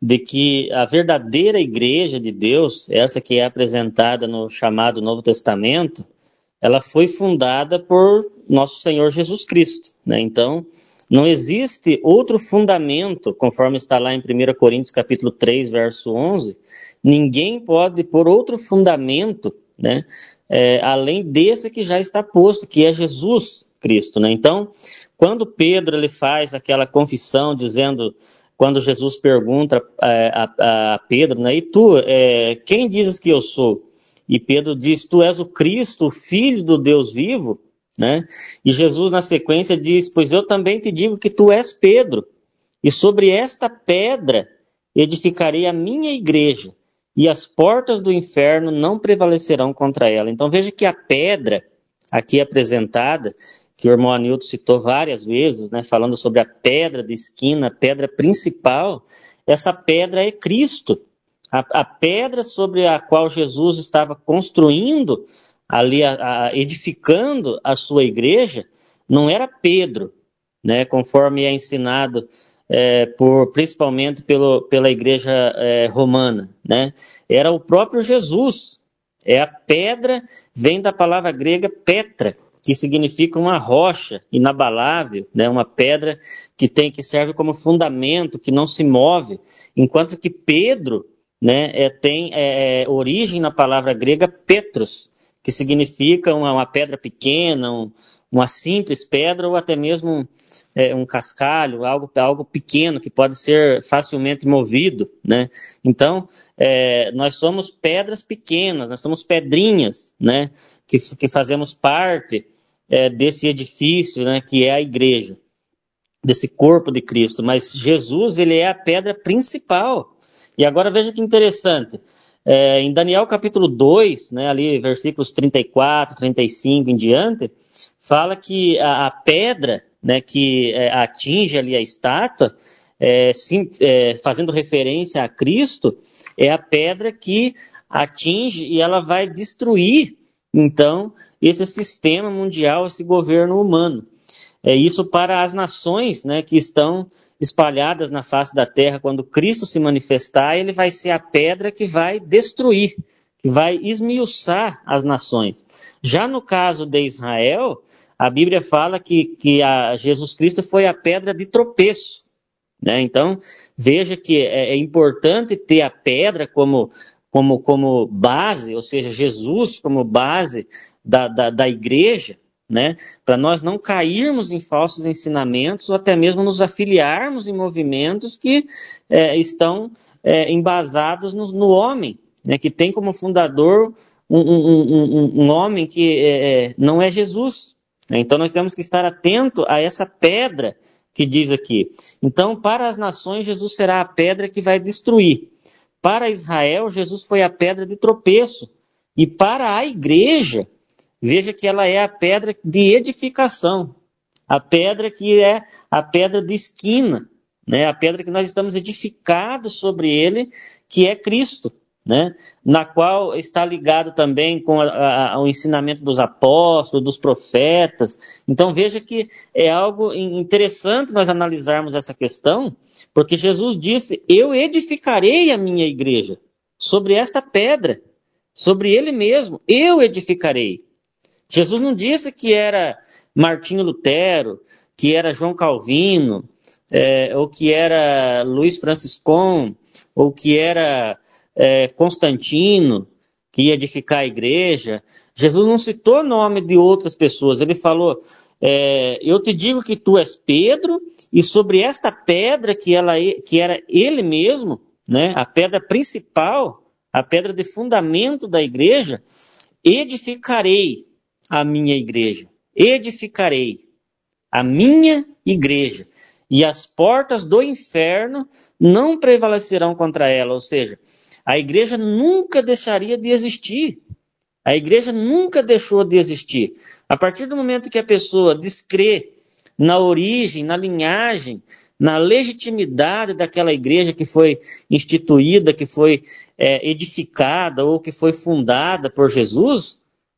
de que a verdadeira igreja de Deus, essa que é apresentada no chamado Novo Testamento, ela foi fundada por nosso Senhor Jesus Cristo. Né? Então, não existe outro fundamento, conforme está lá em 1 Coríntios capítulo 3, verso 11, ninguém pode pôr outro fundamento, né, é, além desse que já está posto, que é Jesus Cristo. Né? Então, quando Pedro ele faz aquela confissão dizendo quando Jesus pergunta é, a, a, Pedro, né, e tu, é, quem dizes que eu sou? E Pedro diz, tu és o Cristo, o Filho do Deus vivo, né? E Jesus na sequência diz, pois eu também te digo que tu és Pedro, e sobre esta pedra edificarei a minha igreja, e as portas do inferno não prevalecerão contra ela. Então veja que a pedra aqui apresentada que o irmão Anilton citou várias vezes, né, falando sobre a pedra de esquina, a pedra principal, essa pedra é Cristo. A, a pedra sobre a qual Jesus estava construindo, ali, a, a, edificando a sua igreja, não era Pedro, né, conforme é ensinado é, por, principalmente pelo, pela igreja é, romana, né? Era o próprio Jesus. É a pedra, vem da palavra grega petra, que significa uma rocha inabalável, né, uma pedra que tem que serve como fundamento, que não se move, enquanto que Pedro né, é, tem é, é origem na palavra grega Petros, que significa uma, uma pedra pequena, um, uma simples pedra ou até mesmo é, um cascalho, algo, algo pequeno que pode ser facilmente movido, né? Então, é, nós somos pedras pequenas, nós somos pedrinhas, né? Que, que fazemos parte é, desse edifício, né, que é a igreja, desse corpo de Cristo. Mas Jesus, ele é a pedra principal. E agora veja que interessante. É, em Daniel capítulo 2, né, ali versículos 34, 35 em diante, fala que a, a pedra né, que é, atinge ali a estátua, é, sim, é, fazendo referência a Cristo, é a pedra que atinge e ela vai destruir então, esse sistema mundial, esse governo humano. É isso para as nações né, que estão espalhadas na face da terra. Quando Cristo se manifestar, ele vai ser a pedra que vai destruir, que vai esmiuçar as nações. Já no caso de Israel, a Bíblia fala que, que Jesus Cristo foi a pedra de tropeço. Né? Então, veja que é, é importante ter a pedra como, como, como base, ou seja, Jesus como base da, da, da igreja, né? Para nós não cairmos em falsos ensinamentos ou até mesmo nos afiliarmos em movimentos que é, estão é, embasados no, no homem, né? Que tem como fundador um, um, um, um homem que é, é não é Jesus. Né? Então nós temos que estar atento a essa pedra que diz aqui. Então, para as nações, Jesus será a pedra que vai destruir. Para Israel, Jesus foi a pedra de tropeço. E para a igreja, veja que ela é a pedra de edificação. A pedra que é a pedra de esquina, né? A pedra que nós estamos edificados sobre ele, que é Cristo né? na qual está ligado também com a, a, o ensinamento dos apóstolos, dos profetas. Então veja que é algo interessante nós analisarmos essa questão, porque Jesus disse: Eu edificarei a minha igreja sobre esta pedra, sobre ele mesmo, eu edificarei. Jesus não disse que era Martinho Lutero, que era João Calvino, é, ou que era Luiz Franciscon, ou que era é, Constantino, que ia edificar a igreja, Jesus não citou nome de outras pessoas, ele falou: é, Eu te digo que tu és Pedro, e sobre esta pedra que, ela, que era ele mesmo, né, a pedra principal, a pedra de fundamento da igreja, edificarei a minha igreja. Edificarei a minha igreja. E as portas do inferno não prevalecerão contra ela. Ou seja, a igreja nunca deixaria de existir. A igreja nunca deixou de existir. A partir do momento que a pessoa descrê na origem, na linhagem, na legitimidade daquela igreja que foi instituída, que foi é, edificada ou que foi fundada por Jesus,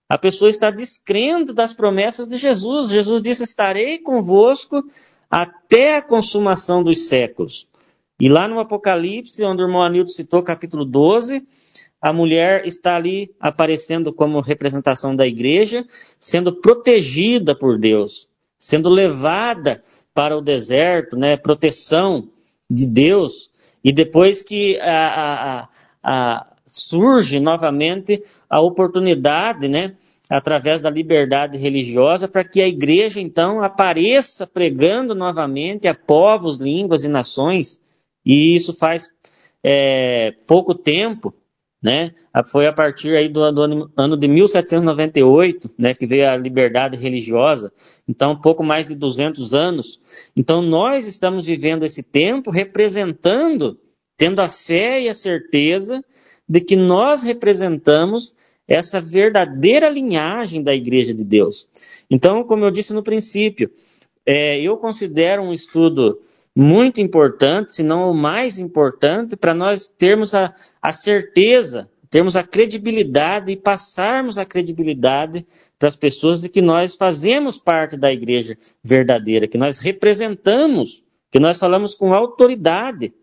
a pessoa está descrendo das promessas de Jesus. Jesus disse: Estarei convosco até a consumação dos séculos. E lá no Apocalipse, onde o irmão Anildo citou, capítulo 12, a mulher está ali aparecendo como representação da igreja, sendo protegida por Deus, sendo levada para o deserto, né, proteção de Deus, e depois que a, a, a, surge novamente a oportunidade, né, através da liberdade religiosa, para que a igreja então apareça pregando novamente a povos, línguas e nações, e isso faz é, pouco tempo, né? Foi a partir aí do, do ano, ano, de 1798, né, que veio a liberdade religiosa. Então, pouco mais de 200 anos. Então, nós estamos vivendo esse tempo representando, tendo a fé e a certeza de que nós representamos essa verdadeira linhagem da Igreja de Deus. Então, como eu disse no princípio, é, eu considero um estudo muito importante, se não o mais importante, para nós termos a, a certeza, termos a credibilidade e passarmos a credibilidade para as pessoas de que nós fazemos parte da igreja verdadeira, que nós representamos, que nós falamos com autoridade,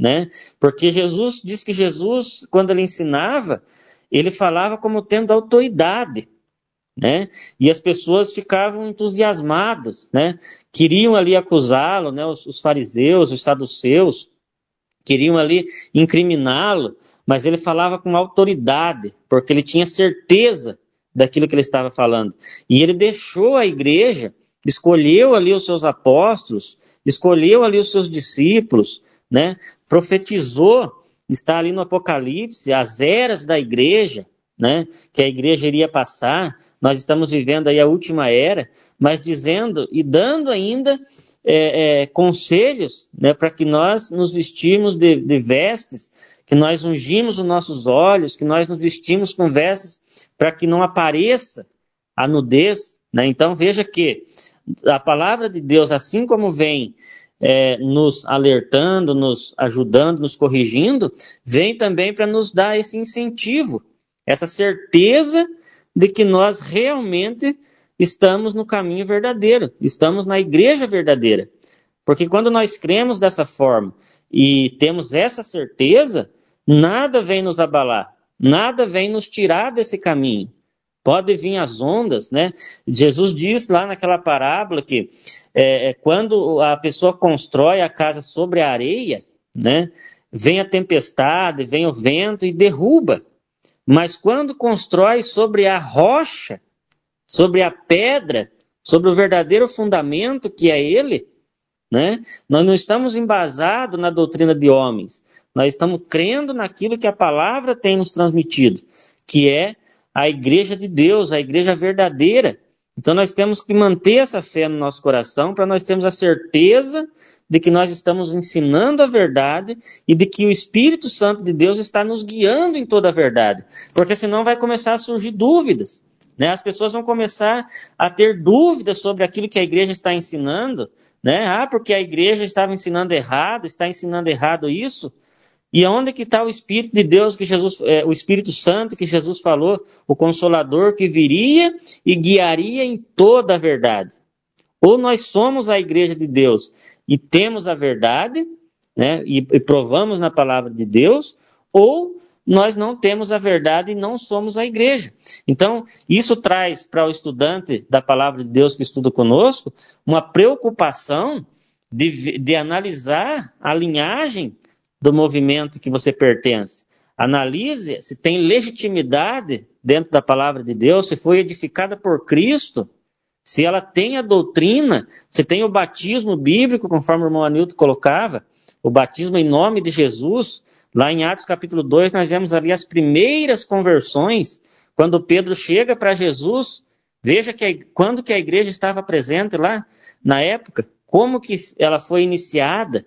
né? Porque Jesus diz que Jesus, quando ele ensinava, ele falava como tendo autoridade né? E as pessoas ficavam entusiasmadas, né? Queriam ali acusá-lo, né? Os, os, fariseus, os saduceus, queriam ali incriminá-lo, mas ele falava com autoridade, porque ele tinha certeza daquilo que ele estava falando. E ele deixou a igreja, escolheu ali os seus apóstolos, escolheu ali os seus discípulos, né? Profetizou, está ali no Apocalipse, as eras da igreja, né, que a igreja iria passar, nós estamos vivendo aí a última era, mas dizendo e dando ainda é, é, conselhos né, para que nós nos vestimos de, de, vestes, que nós ungimos os nossos olhos, que nós nos vestimos com vestes para que não apareça a nudez. Né? Então veja que a palavra de Deus, assim como vem é, nos alertando, nos ajudando, nos corrigindo, vem também para nos dar esse incentivo essa certeza de que nós realmente estamos no caminho verdadeiro, estamos na igreja verdadeira. Porque quando nós cremos dessa forma e temos essa certeza, nada vem nos abalar, nada vem nos tirar desse caminho. Pode vir as ondas, né? Jesus diz lá naquela parábola que é, é quando a pessoa constrói a casa sobre a areia, né? Vem a tempestade, vem o vento e derruba. Mas quando constrói sobre a rocha, sobre a pedra, sobre o verdadeiro fundamento que é ele, né? Nós não estamos embasados na doutrina de homens, nós estamos crendo naquilo que a palavra tem nos transmitido, que é a igreja de Deus, a igreja verdadeira. Então nós temos que manter essa fé no nosso coração para nós termos a certeza de que nós estamos ensinando a verdade e de que o Espírito Santo de Deus está nos guiando em toda a verdade. Porque senão vai começar a surgir dúvidas. Né? As pessoas vão começar a ter dúvidas sobre aquilo que a igreja está ensinando. Né? Ah, porque a igreja estava ensinando errado, está ensinando errado isso. E onde que está o Espírito de Deus que Jesus, é, o Espírito Santo que Jesus falou, o Consolador que viria e guiaria em toda a verdade? Ou nós somos a igreja de Deus e temos a verdade, né, e, e provamos na palavra de Deus, ou nós não temos a verdade e não somos a igreja. Então, isso traz para o estudante da palavra de Deus que estuda conosco uma preocupação de, de analisar a linhagem do movimento que você pertence. Analise se tem legitimidade dentro da palavra de Deus, se foi edificada por Cristo, se ela tem a doutrina, se tem o batismo bíblico, conforme o irmão Anilton colocava, o batismo em nome de Jesus. Lá em Atos capítulo 2, nós vemos ali as primeiras conversões, quando Pedro chega para Jesus. Veja que quando que a igreja estava presente lá na época, como que ela foi iniciada,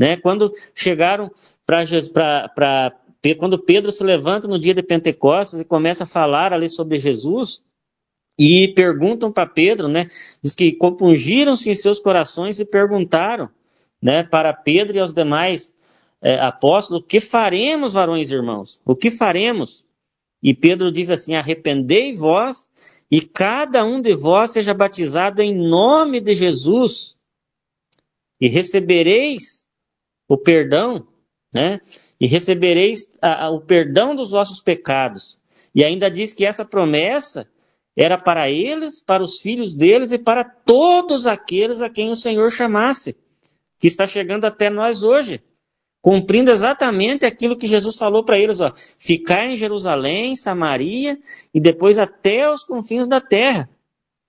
né? Quando chegaram para quando Pedro se levanta no dia de Pentecostes e começa a falar ali sobre Jesus, e perguntam para Pedro, né? Diz que compungiram-se em seus corações e perguntaram, né, para Pedro e aos demais é, apóstolos: o que faremos, varões e irmãos? O que faremos? E Pedro diz assim: arrependei vós e cada um de vós seja batizado em nome de Jesus e recebereis o perdão, né? E recebereis a, a, o perdão dos vossos pecados. E ainda diz que essa promessa era para eles, para os filhos deles e para todos aqueles a quem o Senhor chamasse, que está chegando até nós hoje, cumprindo exatamente aquilo que Jesus falou para eles, ó, ficar em Jerusalém, Samaria e depois até os confins da terra.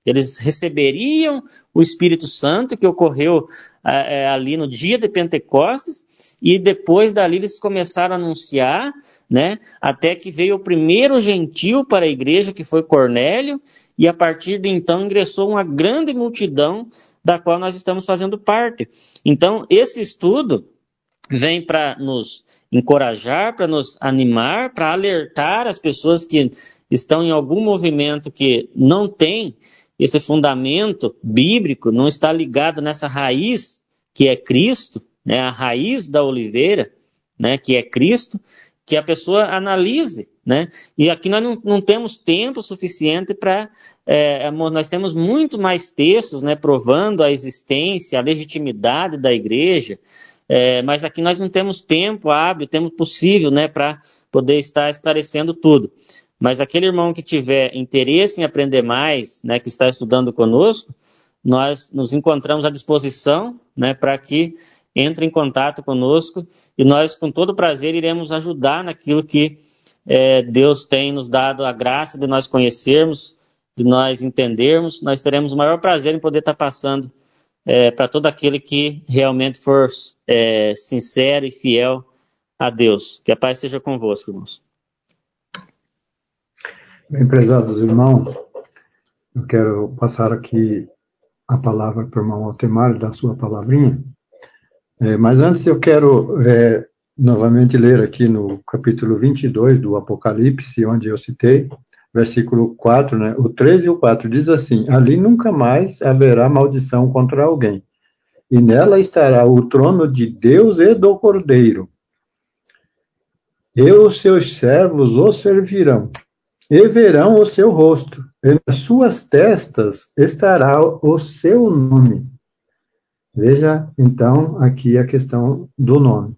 Eles receberiam o Espírito Santo, que ocorreu é, ali no dia de Pentecostes, e depois dali eles começaram a anunciar, né, até que veio o primeiro gentil para a igreja, que foi Cornélio, e a partir de então ingressou uma grande multidão da qual nós estamos fazendo parte. Então, esse estudo vem para nos encorajar, para nos animar, para alertar as pessoas que estão em algum movimento que não tem esse fundamento bíblico não está ligado nessa raiz que é Cristo, né, a raiz da oliveira, né, que é Cristo, que a pessoa analise, né? E aqui nós não, não temos tempo suficiente para, é, nós temos muito mais textos, né, provando a existência, a legitimidade da igreja, é, mas aqui nós não temos tempo hábil, tempo possível, né, para poder estar esclarecendo tudo. Mas aquele irmão que tiver interesse em aprender mais, né, que está estudando conosco, nós nos encontramos à disposição né, para que entre em contato conosco e nós, com todo prazer, iremos ajudar naquilo que é, Deus tem nos dado a graça de nós conhecermos, de nós entendermos. Nós teremos o maior prazer em poder estar passando é, para todo aquele que realmente for é, sincero e fiel a Deus. Que a paz seja convosco, irmãos. Bem, prezados irmãos, eu quero passar aqui a palavra para o irmão Altemar, da sua palavrinha. É, mas antes eu quero é, novamente ler aqui no capítulo 22 do Apocalipse, onde eu citei, versículo 4, né, o 13 e o 4, diz assim: Ali nunca mais haverá maldição contra alguém, e nela estará o trono de Deus e do Cordeiro. E os seus servos o servirão e verão o seu rosto, e nas suas testas estará o seu nome. Veja, então, aqui a questão do nome.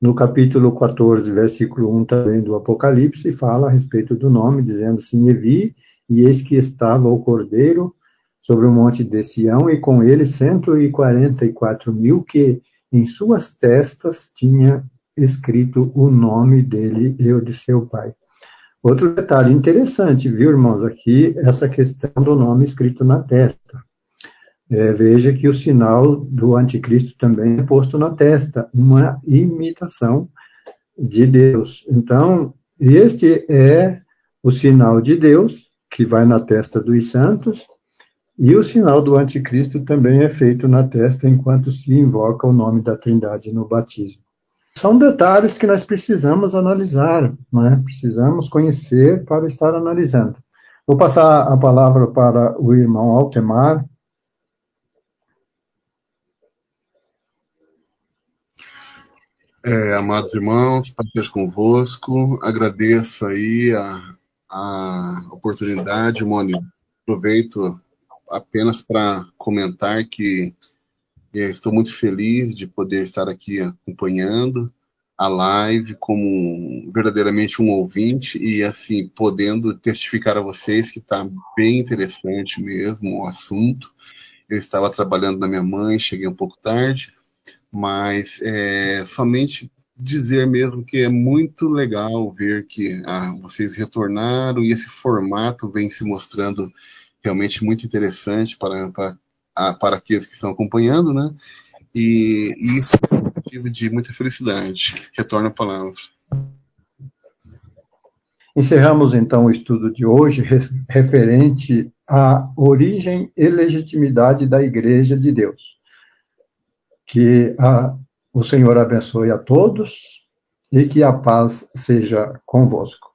No capítulo 14, versículo 1 também do Apocalipse, fala a respeito do nome, dizendo assim: E vi, e eis que estava o cordeiro sobre o monte de Sião, e com ele cento e quarenta e quatro mil, que em suas testas tinha escrito o nome dele e o de seu pai. Outro detalhe interessante, viu, irmãos, aqui, essa questão do nome escrito na testa. É, veja que o sinal do anticristo também é posto na testa, uma imitação de Deus. Então, este é o sinal de Deus, que vai na testa dos santos, e o sinal do anticristo também é feito na testa enquanto se invoca o nome da Trindade no batismo são detalhes que nós precisamos analisar, né? precisamos conhecer para estar analisando. Vou passar a palavra para o irmão Altemar. É, amados irmãos, paz convosco, agradeço aí a, a oportunidade, Mônio. Aproveito apenas para comentar que estou muito feliz de poder estar aqui acompanhando a live como verdadeiramente um ouvinte e assim podendo testificar a vocês que está bem interessante mesmo o assunto. Eu estava trabalhando na minha mãe, cheguei um pouco tarde, mas é, somente dizer mesmo que é muito legal ver que ah, vocês retornaram e esse formato vem se mostrando realmente muito interessante para, para para aqueles que estão acompanhando, né? E, e isso é um motivo de muita felicidade. Retorno a palavra. Encerramos então o estudo de hoje referente à origem e legitimidade da Igreja de Deus. Que a, o Senhor abençoe a todos e que a paz seja convosco.